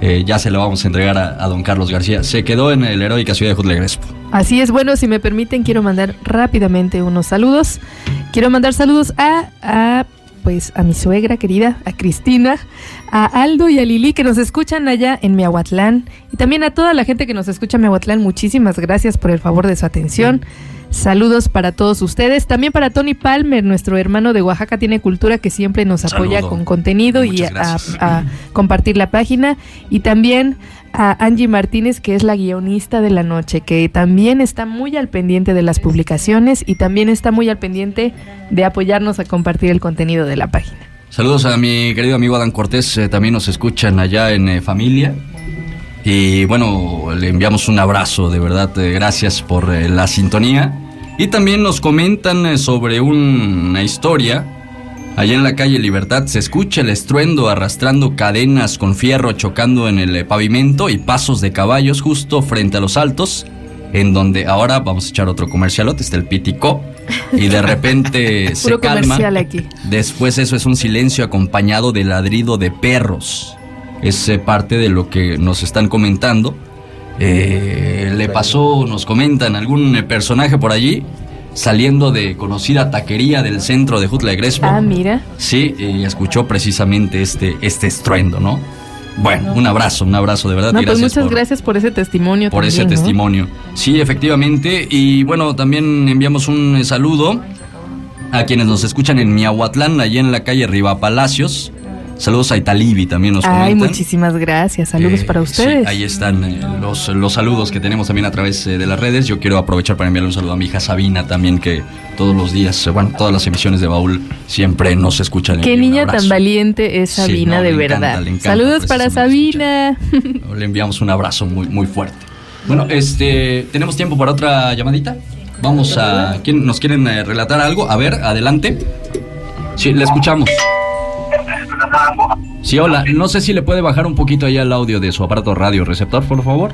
Eh, ya se la vamos a entregar a, a don Carlos García. Se quedó en el heroica ciudad de Jutla Crespo. Así es, bueno, si me permiten, quiero mandar rápidamente unos saludos. Quiero mandar saludos a, a pues a mi suegra querida, a Cristina, a Aldo y a Lili que nos escuchan allá en Miahuatlán y también a toda la gente que nos escucha en Miahuatlán, muchísimas gracias por el favor de su atención. Saludos para todos ustedes, también para Tony Palmer, nuestro hermano de Oaxaca tiene cultura que siempre nos apoya Saludo. con contenido y a compartir la página y también a Angie Martínez que es la guionista de la noche que también está muy al pendiente de las publicaciones y también está muy al pendiente de apoyarnos a compartir el contenido de la página. Saludos a mi querido amigo Adán Cortés, eh, también nos escuchan allá en eh, familia. Y bueno, le enviamos un abrazo, de verdad, eh, gracias por la sintonía. Y también nos comentan sobre un- una historia. Allá en la calle Libertad se escucha el estruendo arrastrando cadenas con fierro chocando en el eh, pavimento y pasos de caballos justo frente a los altos, en donde ahora vamos a echar otro comercialote, está el Piticó, y de repente [laughs] se Puro calma. comercial aquí. Después eso es un silencio acompañado de ladrido de perros. Es eh, parte de lo que nos están comentando. Eh, le pasó, nos comentan, algún eh, personaje por allí saliendo de conocida taquería del centro de Jutla de Crespo. Ah, mira. Sí, y escuchó precisamente este, este estruendo, ¿no? Bueno, un abrazo, un abrazo de verdad. No, y pues gracias muchas por, gracias por ese testimonio. por ese testimonio. Sí, efectivamente. Y bueno, también enviamos un eh, saludo a quienes nos escuchan en Miahuatlán, allá en la calle Riva Palacios. Saludos a Italibi también nos Ay, comentan. muchísimas gracias. Saludos Eh, para sí, ustedes. ahí están eh, los, los saludos que tenemos también a través eh, de las redes. Yo quiero aprovechar para enviarle un saludo a mi hija Sabina también, que todos los días, bueno, todas las emisiones de Baúl siempre nos escuchan. Qué niña tan valiente es Sí, Sabina, no, de encanta, verdad. encanta Saludos para Sabina. [laughs] Le enviamos un abrazo muy, muy fuerte. Bueno, este, ¿tenemos tiempo para otra llamadita? Vamos a... ¿quién, ¿Nos quieren relatar algo? A ver, adelante. Sí, le escuchamos. Sí, hola. No sé si le puede bajar un poquito allá el audio de su aparato radio receptor, por favor.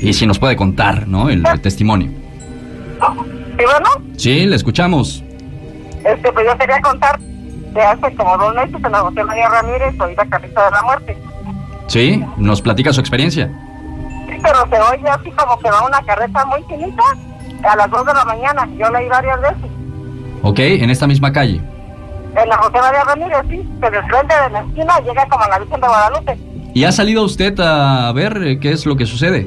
Y si nos puede contar, ¿no? El, el testimonio. Y bueno, Sí, le escuchamos. este, pues yo quería contar de hace como dos meses en la José María Ramírez, soy la carita de la muerte. Sí, nos platica su experiencia. Sí, pero se oye así como que va una carreta muy finita a las dos de la mañana. Yo la vi varias veces. Ok, en esta misma calle. En la José María Ramírez, sí, pero el frente de la esquina llega como a la Virgen de Guadalupe. ¿Y ha salido usted a ver eh, qué es lo que sucede?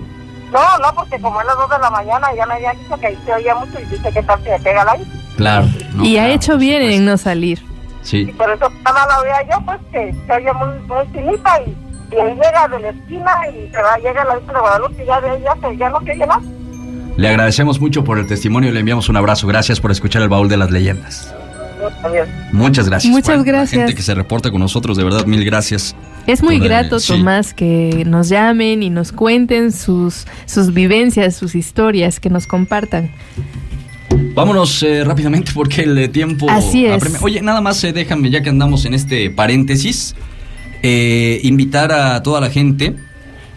No, no, porque como es las 2 de la mañana ya me habían dicho que ahí se oía mucho y dice que tal si me pega la ahí. Claro. y ha hecho bien en no salir. Sí. Por eso nada la vea yo, pues que se oye muy, muy finita y, y ahí llega de la esquina y se va, llega a la vista de Guadalupe y ya de ahí ya, se- ya no se oye más. Le agradecemos mucho por el testimonio y le enviamos un abrazo. Gracias por escuchar el baúl de las leyendas. Muchas gracias. Muchas Bueno, La gracias. gente que se reporta con nosotros, de verdad, mil gracias. Es muy Por, eh, grato, sí. Tomás, que nos llamen y nos cuenten sus, sus vivencias, sus historias, que nos compartan. Vámonos eh, rápidamente porque el eh, tiempo Así es. apremia. Oye, nada más eh, déjame, ya que andamos en este paréntesis, eh, invitar a toda la gente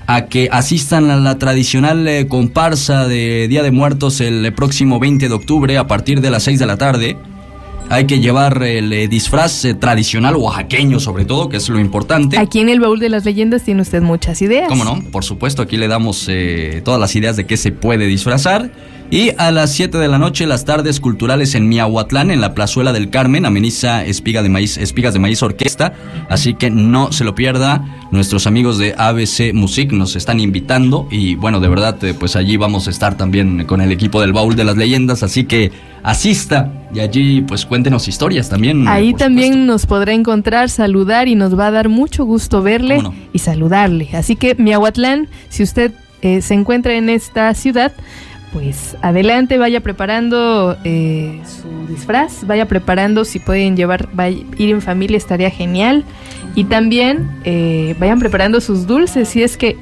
a que asistan a la tradicional eh, comparsa de Día de Muertos el próximo 20 de octubre a partir de las 6 de la tarde. Hay que llevar el eh, disfraz eh, tradicional oaxaqueño sobre todo, que es lo importante. Aquí en el baúl de las leyendas tiene usted muchas ideas. ¿Cómo no? Por supuesto, aquí le damos eh, todas las ideas de qué se puede disfrazar. Y a las 7 de la noche, las tardes culturales en Miahuatlán, en la Plazuela del Carmen, ameniza Espiga de Maíz, Espigas de Maíz Orquesta. Así que no se lo pierda. Nuestros amigos de ABC Music nos están invitando. Y bueno, de verdad, eh, pues allí vamos a estar también con el equipo del Baúl de las Leyendas. Así que asista y allí, pues cuéntenos historias también. eh, Ahí también nos podrá encontrar, saludar y nos va a dar mucho gusto verle y saludarle. Así que Miahuatlán, si usted eh, se encuentra en esta ciudad, pues adelante, vaya preparando eh, su disfraz, vaya preparando si pueden llevar, vaya- ir en familia estaría genial. Y también eh, vayan preparando sus dulces, si es que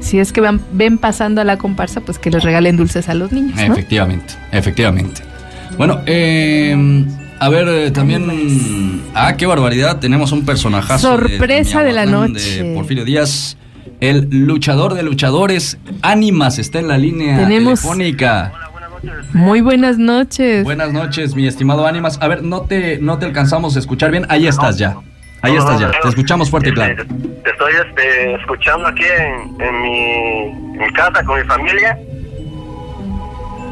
si es que van, ven pasando a la comparsa, pues que les regalen dulces a los niños, ¿no? Efectivamente, efectivamente. Bueno, eh, a ver, eh, también. Ah, qué barbaridad. Tenemos un personajazo. Sorpresa de la noche. de Porfirio Díaz. El luchador de luchadores. Ánimas está en la línea Tenemos- telefónica. Muy buenas noches. Buenas noches, mi estimado Ánimas. A ver, no te, no te alcanzamos a escuchar bien. Ahí estás ya. Ahí estás ya. Te escuchamos fuerte y claro. Te estoy este, escuchando aquí en, en mi, en mi casa con mi familia.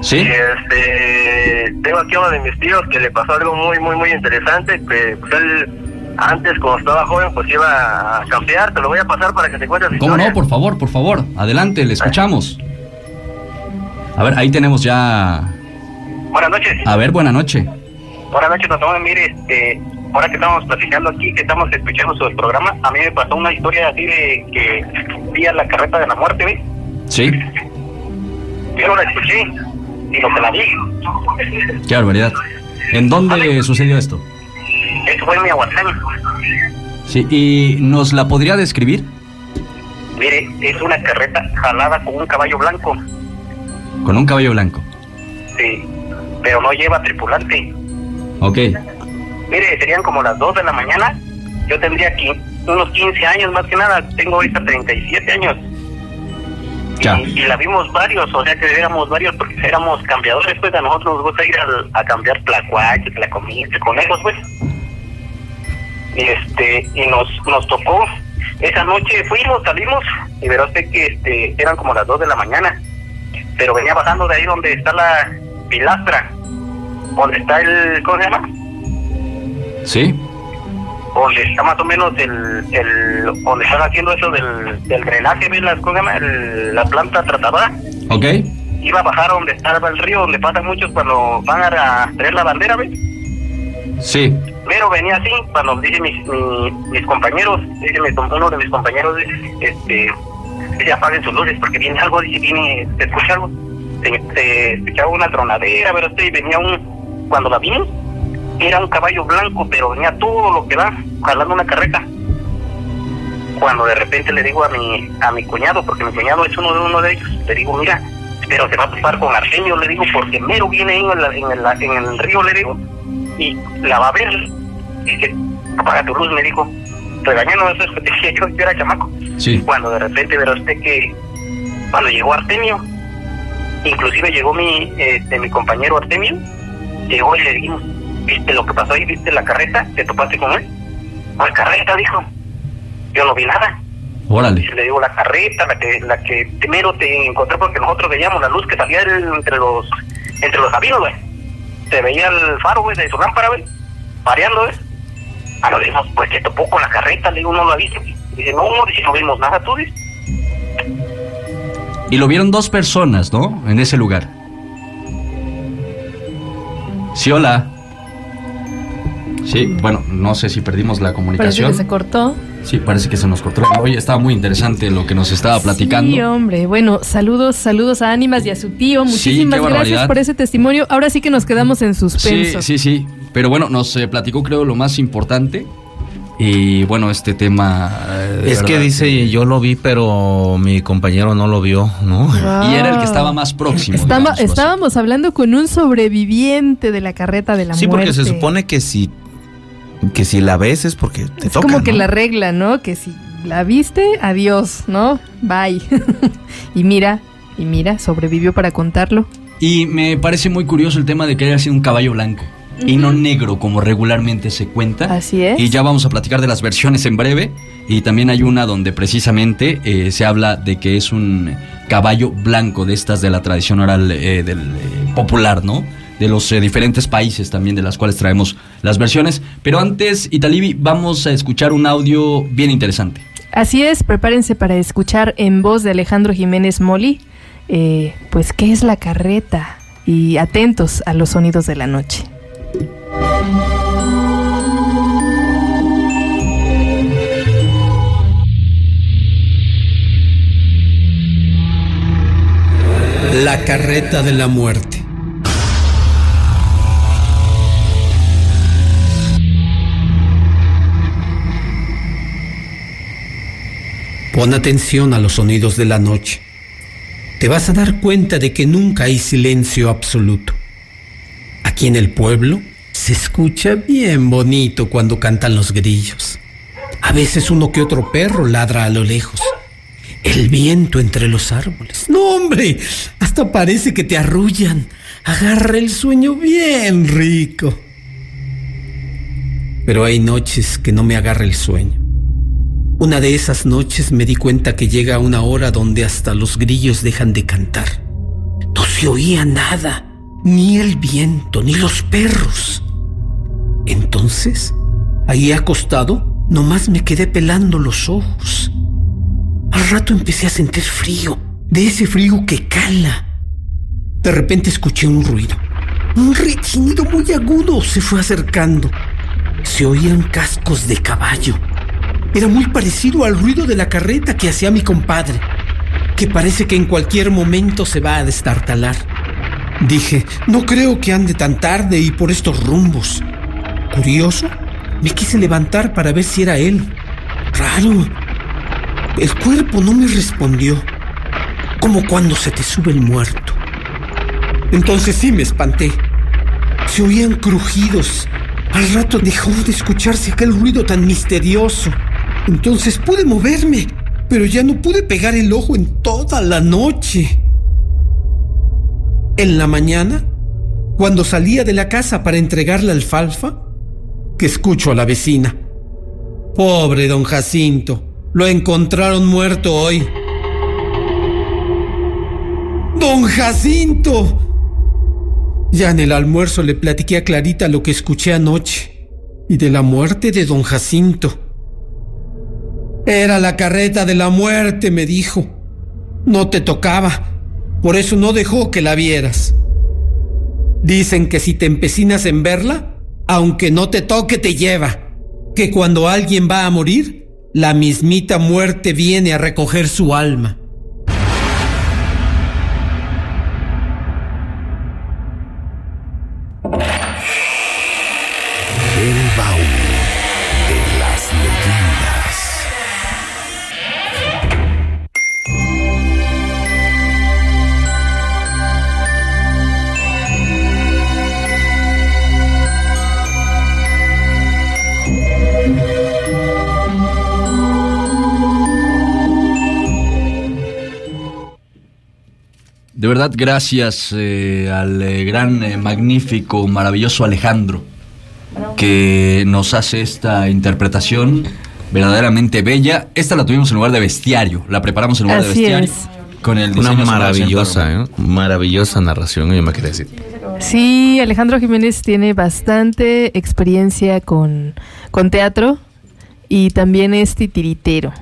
¿Sí? Y este, tengo aquí a uno de mis tíos que le pasó algo muy, muy, muy interesante. Que pues, él antes, cuando estaba joven, pues iba a campear. Te lo voy a pasar para que te cuentes ¿Cómo historia. no? Por favor, por favor. Adelante, le escuchamos. A ver, ahí tenemos ya. Buenas noches. A ver, buena noche. Buenas noches, Tomás. Mire, este, ahora que estamos platicando aquí, que estamos escuchando su programa, a mí me pasó una historia así de que vi a la carreta de la muerte, ¿ves? Sí. Yo no la escuché, sino que la vi. Qué barbaridad. ¿En dónde sucedió esto? Eso fue en Miahuatlán. Sí, ¿y nos la podría describir? Mire, es una carreta jalada con un caballo blanco, Con un caballo blanco. sí, pero no lleva tripulante. Ok. Mire, serían como las 2 de la mañana. Yo tendría aquí unos 15 años más que nada. Tengo ahorita 37 años. Ya. Y, y la vimos varios, o sea que éramos varios porque éramos cambiadores, pues a nosotros nos gusta ir al- a cambiar tlacuaches, tlacomites, conejos, pues. Y este, y nos, nos tocó, esa noche fuimos, salimos, y verá usted que este, eran como las 2 de la mañana. Pero venía bajando de ahí donde está la pilastra, donde está el, ¿cómo se llama? ¿Sí? donde está más o menos el, el donde están haciendo eso del, del drenaje, ¿ves las, ¿cómo se llama? El- la planta tratadora. Ok. Iba a bajar donde estaba el río, donde pasan muchos cuando van a traer la bandera, ¿ves? Sí. Pero venía así, cuando dice mis, mi- mis compañeros, dice uno de mis compañeros, este, dice apaguen sus luces porque viene algo, dice, viene, se escucha algo. Se, se escuchaba una tronadera, pero y venía un, cuando la vimos, era un caballo blanco, pero venía todo lo que da, jalando una carreta. Cuando de repente le digo a mi, a mi cuñado, porque mi cuñado es uno de uno de ellos, le digo, mira, pero se va a topar con Arsenio, le digo, porque mero viene en, la- en, el, en el río, le digo, y la va a ver. Dice, apaga tu luz, me dijo. Regañando eso es que yo, yo era chamaco. Sí. Cuando de repente verá usted que cuando llegó Artemio, inclusive llegó mi, eh, de mi compañero Artemio, llegó y le dijimos, ¿viste lo que pasó ahí? ¿Viste la carreta? ¿Te topaste con él? ¿Cuál carreta? Dijo. Yo no vi nada. Órale. Y le digo, la carreta, la que, la que primero te encontré porque nosotros veíamos la luz que salía entre los, entre los güey. Se veía el faro, güey, de su lámpara, güey, pareando, güey. Ah, lo dijimos, pues te topó con la carreta, le digo, no lo viste. Dice, no, no, dice, no vimos nada, tú dices. Y lo vieron dos personas, ¿no? En ese lugar. Sí, hola. Sí, bueno, no sé si perdimos la Parece comunicación. que se cortó. Sí, parece que se nos cortó. Oye, estaba muy interesante lo que nos estaba platicando. Sí, hombre. Bueno, saludos, saludos a Ánimas y a su tío. Sí, Muchísimas gracias por ese testimonio. Ahora sí que nos quedamos en Sí, suspenso. sí, sí. Pero bueno, nos eh, platicó creo lo más importante. Y bueno, este tema... eh, Es que dice, yo lo vi, pero mi compañero no lo vio, ¿no? Y era el que estaba más próximo. Estaba- digamos, estábamos hablando con un sobreviviente de la carreta de la Sí, muerte. porque se supone que si, que si la ves es porque te Es toca, como que ¿no? la regla, ¿no? Que si la viste, adiós, ¿no? Bye. [laughs] y mira, y mira, sobrevivió para contarlo. Y me parece muy curioso el tema de que haya sido un caballo blanco y no negro como regularmente se cuenta. Así es. Y ya vamos a platicar de las versiones en breve. Y también hay una donde precisamente eh, se habla de que es un caballo blanco de estas de la tradición oral eh, del, eh, popular, ¿no? De los eh, diferentes países también de las cuales traemos las versiones. Pero antes, Italibi, vamos a escuchar un audio bien interesante. Así es, prepárense para escuchar en voz de Alejandro Jiménez Moli, eh, pues, ¿qué es la carreta? Y atentos a los sonidos de la noche. La carreta de la muerte. Pon atención a los sonidos de la noche. Te vas a dar cuenta de que nunca hay silencio absoluto. Aquí en el pueblo se escucha bien bonito cuando cantan los grillos. A veces uno que otro perro ladra a lo lejos. El viento entre los árboles. No, hombre, hasta parece que te arrullan. Agarra el sueño bien rico. Pero hay noches que no me agarra el sueño. Una de esas noches me di cuenta que llega una hora donde hasta los grillos dejan de cantar. No se oía nada, ni el viento, ni los perros. Entonces, ahí acostado, nomás me quedé pelando los ojos. Al rato empecé a sentir frío, de ese frío que cala. De repente escuché un ruido. Un rechinido muy agudo se fue acercando. Se oían cascos de caballo. Era muy parecido al ruido de la carreta que hacía mi compadre, que parece que en cualquier momento se va a destartalar. Dije, no creo que ande tan tarde y por estos rumbos. Curioso, me quise levantar para ver si era él. Raro. El cuerpo no me respondió, como cuando se te sube el muerto. Entonces sí me espanté. Se oían crujidos. Al rato dejó de escucharse aquel ruido tan misterioso. Entonces pude moverme, pero ya no pude pegar el ojo en toda la noche. En la mañana, cuando salía de la casa para entregar la alfalfa, que escucho a la vecina. Pobre don Jacinto, lo encontraron muerto hoy. Don Jacinto. Ya en el almuerzo le platiqué a Clarita lo que escuché anoche y de la muerte de don Jacinto. Era la carreta de la muerte, me dijo. No te tocaba, por eso no dejó que la vieras. Dicen que si te empecinas en verla, aunque no te toque, te lleva. Que cuando alguien va a morir, la mismita muerte viene a recoger su alma. De verdad, gracias eh, al eh, gran, eh, magnífico, maravilloso Alejandro, que nos hace esta interpretación verdaderamente bella. Esta la tuvimos en lugar de bestiario, la preparamos en lugar de bestiario. es. Con el Una maravillosa. ¿eh? maravillosa narración, yo me quería decir. Sí, Alejandro Jiménez tiene bastante experiencia con, con teatro y también es titiritero.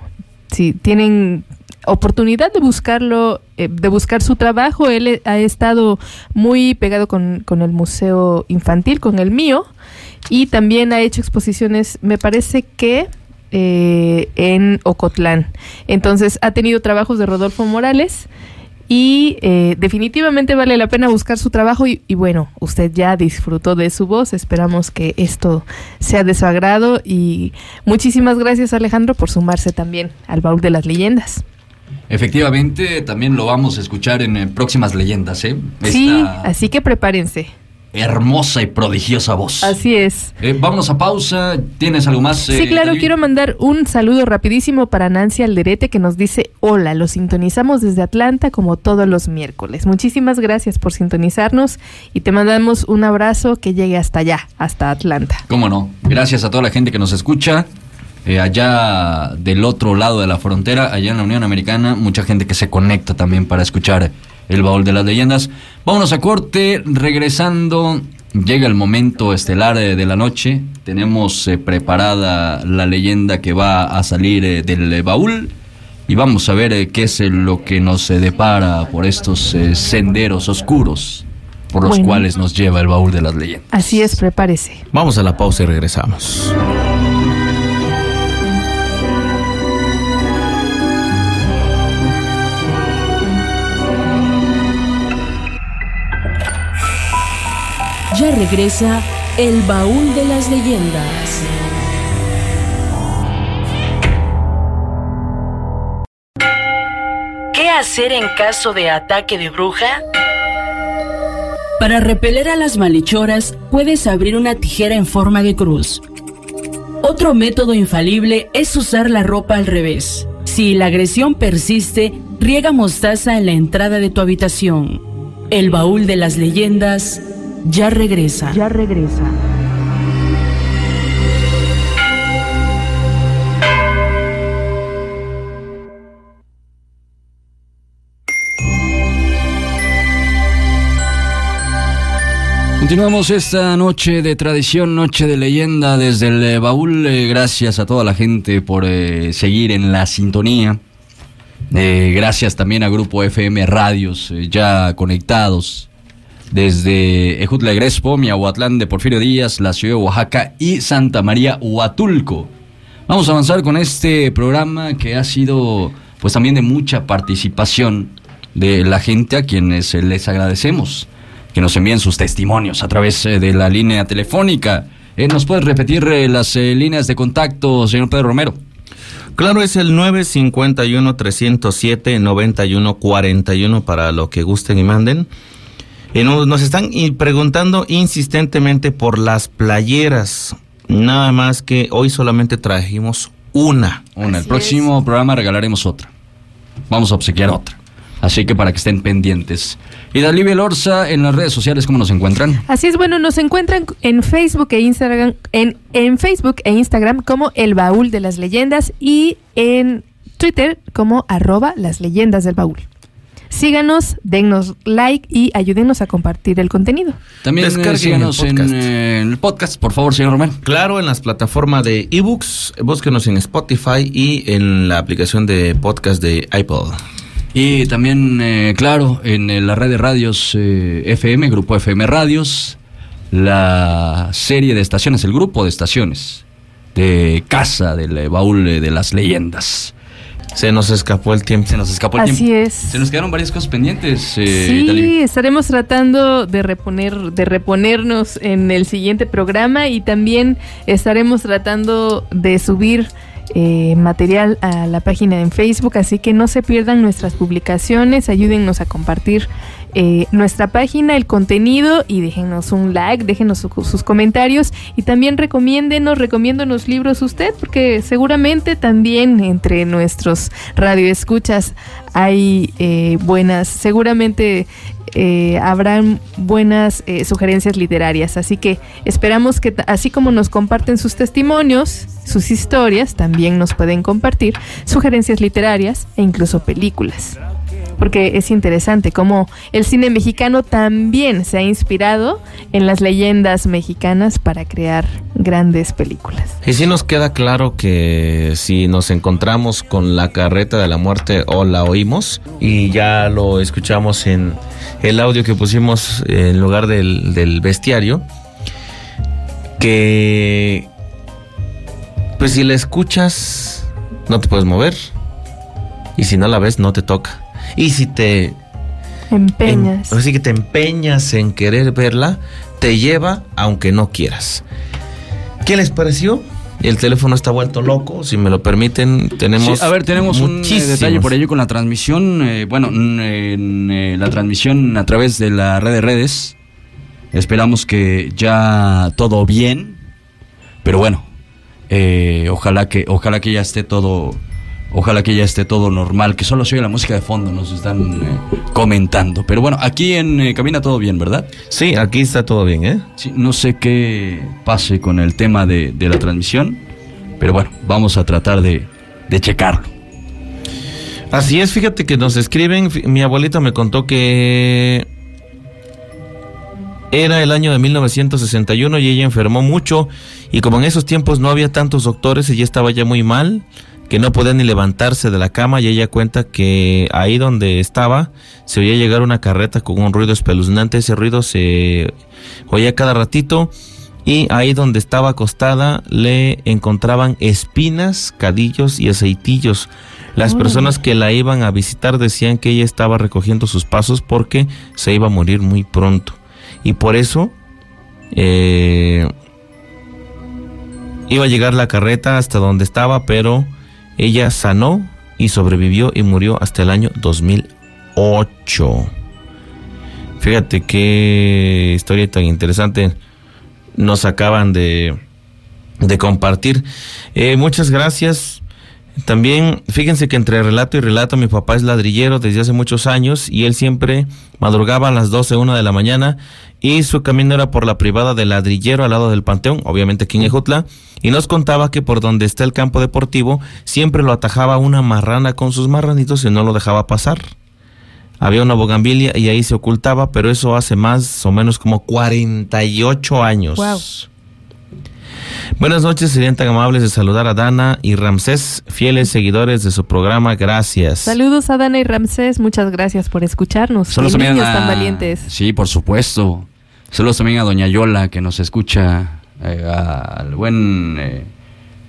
Sí, tienen oportunidad de buscarlo, eh, de buscar su trabajo. Él eh, ha estado muy pegado con, el Museo Infantil, con el mío, y también ha hecho exposiciones, me parece que eh, en Ocotlán. Entonces ha tenido trabajos de Rodolfo Morales y eh, definitivamente vale la pena buscar su trabajo y bueno, usted ya disfrutó de su voz, esperamos que esto sea de su agrado y muchísimas gracias Alejandro por sumarse también al baúl de las leyendas. Efectivamente, también lo vamos a escuchar en eh, próximas leyendas, ¿eh? Sí, así que prepárense. hermosa y prodigiosa voz. Así es. Eh, vámonos a pausa. ¿Tienes algo más? Sí, eh, claro, David? quiero mandar un saludo rapidísimo para Nancy Alderete que nos dice, hola, lo sintonizamos desde Atlanta como todos los miércoles. Muchísimas gracias por sintonizarnos y te mandamos un abrazo que llegue hasta allá, hasta Atlanta. ¿Cómo no? Gracias a toda la gente que nos escucha. Eh, allá del otro lado de la frontera, allá en la Unión Americana, mucha gente que se conecta también para escuchar el baúl de las leyendas. Vámonos a corte, regresando, llega el momento estelar eh, de la noche. Tenemos eh, preparada la leyenda que va a salir eh, del baúl. Y vamos a ver eh, qué es eh, lo que nos eh, depara por estos eh, senderos oscuros por los Bueno. cuales nos lleva el baúl de las leyendas. Así es, prepárese. Vamos a la pausa y regresamos. Ya regresa el baúl de las leyendas. ¿Qué hacer en caso de ataque de bruja? Para repeler a las malhechoras, puedes abrir una tijera en forma de cruz. Otro método infalible es usar la ropa al revés. Si la agresión persiste, riega mostaza en la entrada de tu habitación. El baúl de las leyendas ya regresa. Ya regresa. Continuamos esta noche de tradición, noche de leyenda desde el eh, baúl. Eh, gracias a toda la gente por eh, seguir en la sintonía. Eh, gracias también a Grupo FM Radios, eh, ya conectados desde Ejutla de Grespo, Miahuatlán de Porfirio Díaz, la ciudad de Oaxaca y Santa María Huatulco. Vamos a avanzar con este programa que ha sido pues también de mucha participación de la gente a quienes les agradecemos que nos envíen sus testimonios a través eh, de la línea telefónica. Eh, ¿Nos puede repetir eh, las líneas de contacto, señor Pedro Romero? Claro, es el 951-307-9141 para lo que gusten y manden. Nos, nos están preguntando insistentemente por las playeras. Nada más que hoy solamente trajimos una. Una. El próximo programa regalaremos otra. Vamos a obsequiar otra. Así que para que estén pendientes. Y Dalí Lorza, en las redes sociales, ¿cómo nos encuentran? Así es, bueno, nos encuentran en Facebook e Instagram, en, en Facebook e Instagram como El Baúl de las Leyendas y en Twitter como arroba las leyendas del baúl. Síganos, dennos like y ayúdenos a compartir el contenido. También eh, Descarguen síganos el en, eh, el podcast, por favor, señor Romero. Claro, en las plataformas de ebooks, búsquenos en Spotify y en la aplicación de podcast de iPod. Y también, eh, claro, en eh, la red de radios eh, FM, Grupo FM Radios, la serie de estaciones, el grupo de estaciones de Casa del Baúl de las Leyendas. Se nos escapó el tiempo. Se nos escapó el Así tiempo. es. Se nos quedaron varias cosas pendientes. eh, Sí, estaremos tratando de reponer, de reponernos en el siguiente programa y también estaremos tratando de subir eh, material a la página en Facebook, así que no se pierdan nuestras publicaciones, ayúdennos a compartir eh, nuestra página, el contenido y déjenos un like, déjenos su- sus comentarios y también recomiéndenos, recomiéndonos libros usted, porque seguramente también entre nuestros radioescuchas hay eh, buenas, seguramente eh, habrán buenas eh, sugerencias literarias. Así que esperamos que, así como nos comparten sus testimonios, sus historias, también nos pueden compartir sugerencias literarias e incluso películas. Porque es interesante cómo el cine mexicano también se ha inspirado en las leyendas mexicanas para crear grandes películas. Y sí nos queda claro que si nos encontramos con la carreta de la muerte o la oímos, y ya lo escuchamos en el audio que pusimos en lugar del, del bestiario, que pues si la escuchas no te puedes mover y si no la ves no te toca. Y si te Empeñas. así que te empeñas en querer verla, te lleva aunque no quieras. ¿Qué les pareció? El teléfono está vuelto loco, si me lo permiten, tenemos Sí, a ver, tenemos un eh, detalle por ello con la transmisión. eh, bueno, en, eh, la transmisión a través de la red de redes. Esperamos que ya todo bien. Pero bueno, eh, ojalá que ojalá que ya esté todo ojalá que ya esté todo normal, que solo se oye la música de fondo, nos están eh, comentando. Pero bueno, aquí en eh, cabina todo bien, ¿verdad? Sí, aquí está todo bien, ¿eh? Sí, no sé qué pase con el tema de, de la transmisión, pero bueno, vamos a tratar de, de checarlo. Así es, fíjate que nos escriben, mi abuelita me contó que era el año de 1961 y ella enfermó mucho y como en esos tiempos no había tantos doctores, ella estaba ya muy mal, que no podía ni levantarse de la cama y ella cuenta que ahí donde estaba se oía llegar una carreta con un ruido espeluznante, ese ruido se oía cada ratito y ahí donde estaba acostada le encontraban espinas, cadillos y aceitillos. Las personas que la iban a visitar decían que ella estaba recogiendo sus pasos porque se iba a morir muy pronto. Y por eso eh, iba a llegar la carreta hasta donde estaba, pero ella sanó y sobrevivió y murió hasta el año 2008. Fíjate qué historia tan interesante nos acaban de, de compartir. Eh, muchas gracias. También, fíjense que entre relato y relato, mi papá es ladrillero desde hace muchos años y él siempre madrugaba a las 12, una de la mañana y su camino era por la privada del ladrillero al lado del panteón, obviamente aquí en Ejutla, y nos contaba que por donde está el campo deportivo siempre lo atajaba una marrana con sus marranitos y no lo dejaba pasar. Había una bogambilia y ahí se ocultaba, pero eso hace más o menos como 48 años. Wow. Buenas noches, serían tan amables de saludar a Dana y Ramsés, fieles seguidores de su programa, gracias. Saludos a Dana y Ramsés, muchas gracias por escucharnos. Saludos también niños a- tan valientes. Sí, por supuesto. Saludos también a Doña Yola, que nos escucha, eh, al buen eh,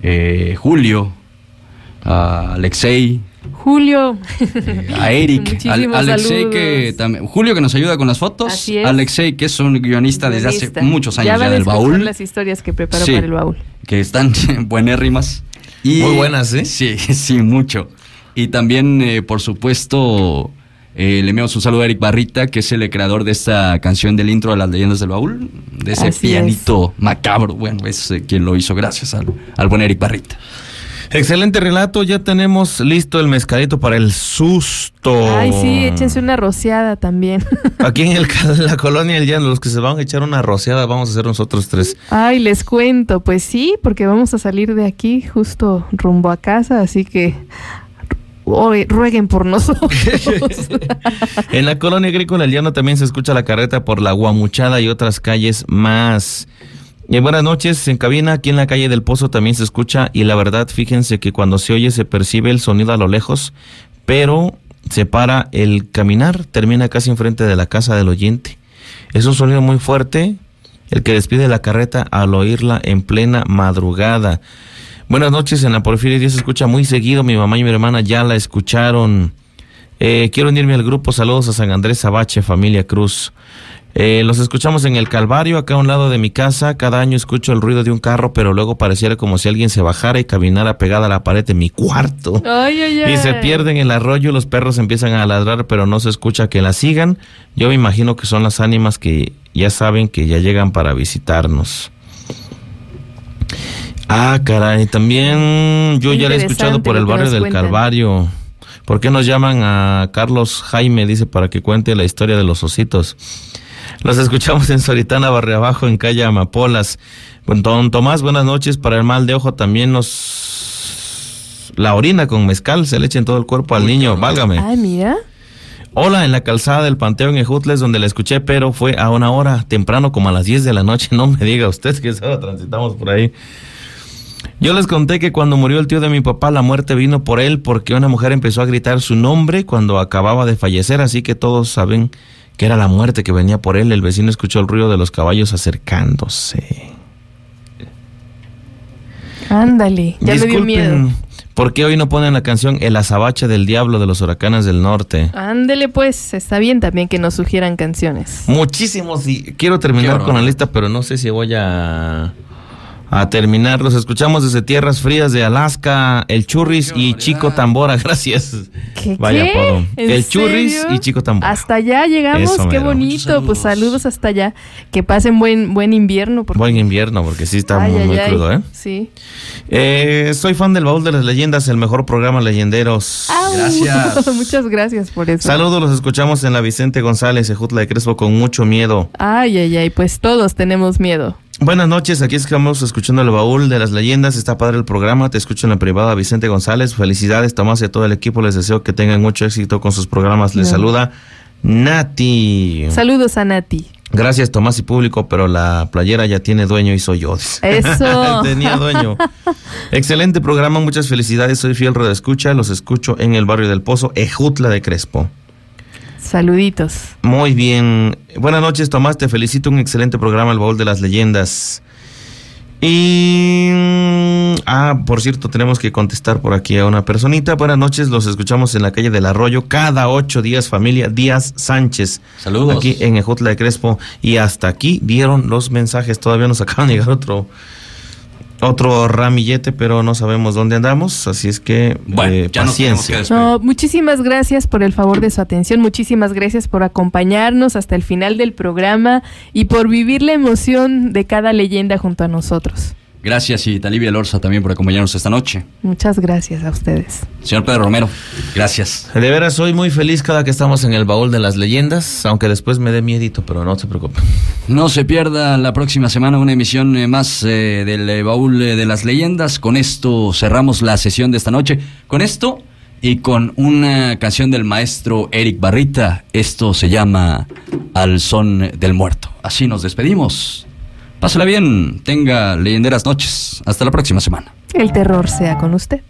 eh, Julio, a Alexei, Julio. [laughs] a Eric, al- Alexei que también, Julio que nos ayuda con las fotos, Así es. Alexei que es un guionista desde hace muchos años ya ya, van a del escuchar baúl, las historias que preparó Sí. para el baúl. que están [laughs] buenérrimas. Y, Muy buenas, ¿eh? Sí, [laughs] sí, mucho. Y también, eh, por supuesto, eh, le enviamos un saludo a Eric Barrita, que es el creador de esta canción del intro de las leyendas del baúl, de ese Así pianito macabro. Bueno, es eh, quien lo hizo, gracias al, al buen Eric Barrita. Excelente relato, ya tenemos listo el mezcalito para el susto. Ay, sí, échense una rociada también. [laughs] Aquí en, el, la colonia El Llano, los que se van a echar una rociada, vamos a hacer nosotros tres. Ay, les cuento, pues sí, porque vamos a salir de aquí justo rumbo a casa, así que hoy rueguen por nosotros. [laughs] En la colonia agrícola El Llano también se escucha la carreta por la Guamuchada y otras calles más. Y buenas noches, en cabina, aquí en la calle del Pozo también se escucha y la verdad, fíjense que cuando se oye se percibe el sonido a lo lejos, pero se para el caminar, termina casi enfrente de la casa del oyente. Es un sonido muy fuerte, el que despide la carreta al oírla en plena madrugada. Buenas noches, en la Porfirio Díaz se escucha muy seguido, mi mamá y mi hermana ya la escucharon. Eh, quiero unirme al grupo, saludos a San Andrés Abache, familia Cruz. Eh, los escuchamos en el Calvario, acá a un lado de mi casa. Cada año escucho el ruido de un carro, pero luego pareciera como si alguien se bajara y caminara pegada a la pared de mi cuarto. Ay, ay, ay. Y se pierde en el arroyo, los perros empiezan a ladrar, pero no se escucha que la sigan. Yo me imagino que son las ánimas que ya saben que ya llegan para visitarnos. Ah, caray, también yo ya le he escuchado por el barrio del cuentan. Calvario. ¿Por qué nos llaman a Carlos Jaime? Dice para que cuente la historia de los ositos. Los escuchamos en Soritana, Barrio Abajo, en calle Amapolas. Bueno, Don Tomás, buenas noches. Para el mal de ojo también nos... La orina con mezcal se le echa en todo el cuerpo al niño, válgame. Ay, mira. Hola, en la calzada del Panteón en Jutles, donde la escuché, pero fue a una hora temprano, como a las 10 de la noche. [laughs] No me diga usted que ahora transitamos por ahí. Yo les conté que cuando murió el tío de mi papá, la muerte vino por él porque una mujer empezó a gritar su nombre cuando acababa de fallecer, así que todos saben que era la muerte que venía por él. El vecino escuchó el ruido de los caballos acercándose. Ándale, ya me dio miedo. Disculpen, ¿por qué hoy no ponen la canción El azabache del diablo de los huracanes del norte? Ándele pues, está bien también que nos sugieran canciones. Muchísimos y quiero terminar con la lista, pero no sé si voy a, a terminar. Los escuchamos desde tierras frías de Alaska, el Churris y Chico Tambora. [laughs] Gracias. ¿Qué? Vaya qué? apodo. ¿En El Churris y Chico Tambora. Hasta allá llegamos, Eso qué bonito. Pues saludos hasta allá. Que pasen buen buen invierno. porque- Buen invierno, porque sí está Ay, muy, ay, muy ay. crudo, ¿eh? Sí. Eh, Soy fan del Baúl de las Leyendas, el mejor programa leyenderos. Au. [laughs] Muchas gracias por eso. Saludos, los escuchamos en la Vicente González, Ejutla de Crespo, con mucho miedo. Ay, ay, ay, pues todos tenemos miedo. Buenas noches, aquí estamos escuchando el baúl de las leyendas. Está padre el programa, te escucho en la privada Vicente González. Felicidades, Tomás y a todo el equipo. Les deseo que tengan mucho éxito con sus programas. Les No. saluda Nati. Saludos a Nati. Gracias, Tomás y público, pero la playera ya tiene dueño y soy yo. Eso. [laughs] Tenía dueño. Excelente programa, muchas felicidades. Soy fiel escucha, los escucho en el barrio del Pozo, Ejutla de Crespo. Saluditos. Muy bien. Buenas noches, Tomás. Te felicito. Un excelente programa, El Baúl de las Leyendas. Y. Ah, por cierto, tenemos que contestar por aquí a una personita. Buenas noches, los escuchamos en la calle del Arroyo cada ocho días, familia Díaz Sánchez. Saludos. Aquí en Ejutla de Crespo. Y hasta aquí dieron los mensajes. Todavía nos [laughs] acaban de llegar otro. Otro ramillete, pero no sabemos dónde andamos. Así es que. eh, ya nos tenemos paciencia. que No, muchísimas gracias por el favor de su atención, muchísimas gracias por acompañarnos hasta el final del programa y por vivir la emoción de cada leyenda junto a nosotros. Gracias y Talibia Lorza también por acompañarnos esta noche. Muchas gracias a ustedes. Señor Pedro Romero, gracias. De veras, soy muy feliz cada que estamos en el baúl de las leyendas, aunque después me dé miedito, pero no se preocupe. No se pierda la próxima semana una emisión eh, más eh, del eh, baúl de las leyendas. Con esto cerramos la sesión de esta noche. Con esto y con una canción del maestro Eric Barrita. Esto se llama Al son del muerto. Así nos despedimos. Pásala bien, tenga leyenderas noches. Hasta la próxima semana. El terror sea con usted.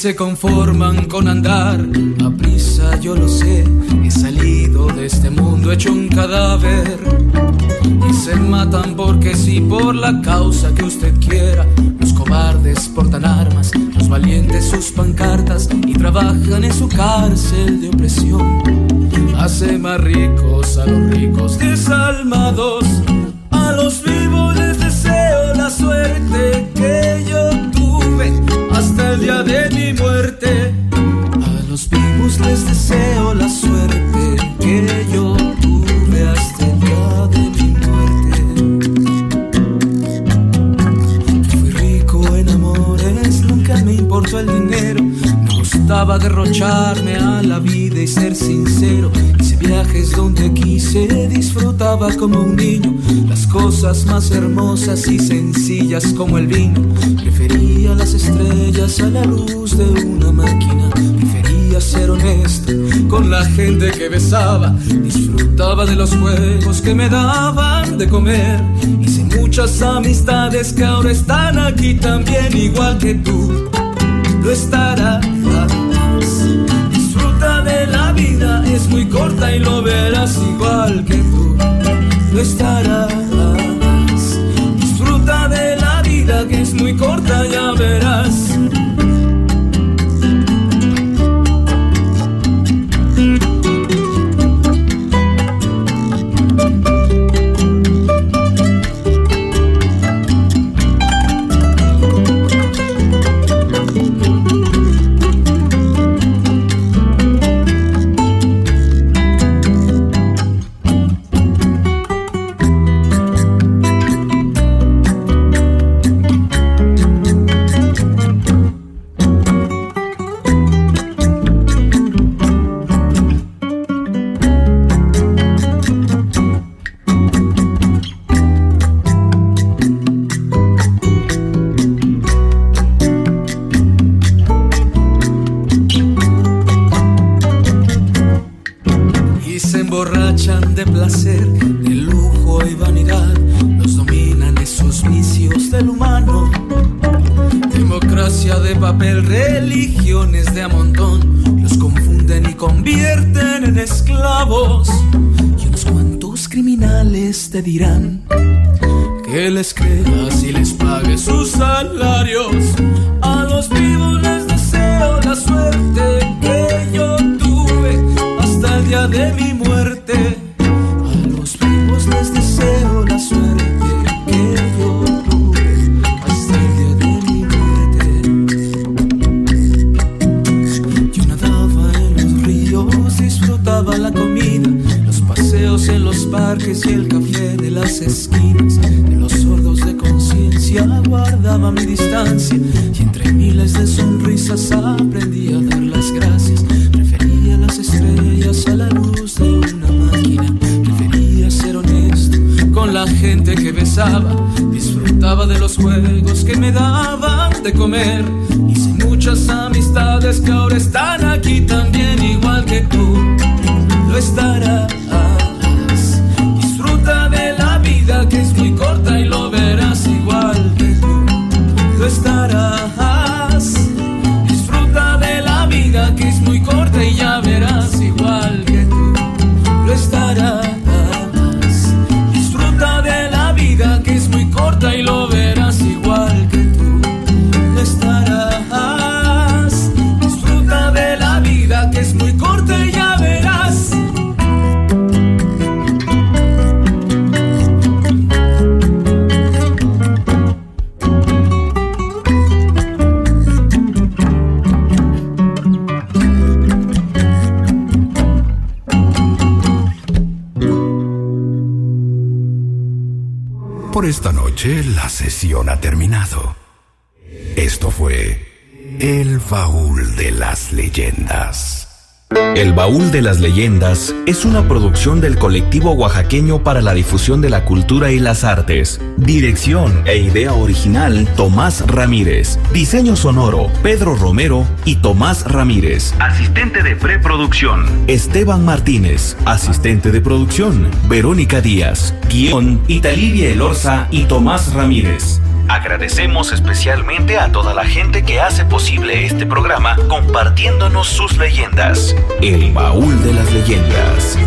Se conforman con andar a prisa, yo lo sé. He salido de este mundo hecho un cadáver. Y se matan porque sí, por la causa que usted quiera. Los cobardes portan armas, los valientes sus pancartas y trabajan en su cárcel de opresión. Hace más ricos a los ricos desalmados. A los vivos les deseo la suerte que yo tuve hasta el día de deseo la suerte que yo tuve hasta el día de mi muerte. Fui rico en amores, nunca me importó el dinero. Me gustaba derrocharme a la vida y ser sincero. Hice viajes donde quise, disfrutaba como un niño. Las cosas más hermosas y sencillas como el vino. Prefería las estrellas a la luz de una máquina. Prefería ser honesto con la gente que besaba. Disfrutaba de los juegos que me daban de comer. Hice muchas amistades que ahora están aquí también, igual que tú. Lo estarás. Disfruta de la vida, es muy corta y lo verás igual que tú. Lo estarás. Disfruta de la vida, que es muy corta, ya verás. las Leyendas es una producción del colectivo oaxaqueño para la difusión de la cultura y las artes. Dirección e idea original Tomás Ramírez. Diseño sonoro Pedro Romero y Tomás Ramírez. Asistente de preproducción Esteban Martínez. Asistente de producción Verónica Díaz. Guión Italivia Elorza y Tomás Ramírez. Agradecemos especialmente a toda la gente que hace posible este programa compartiéndonos sus leyendas. El baúl de las leyendas.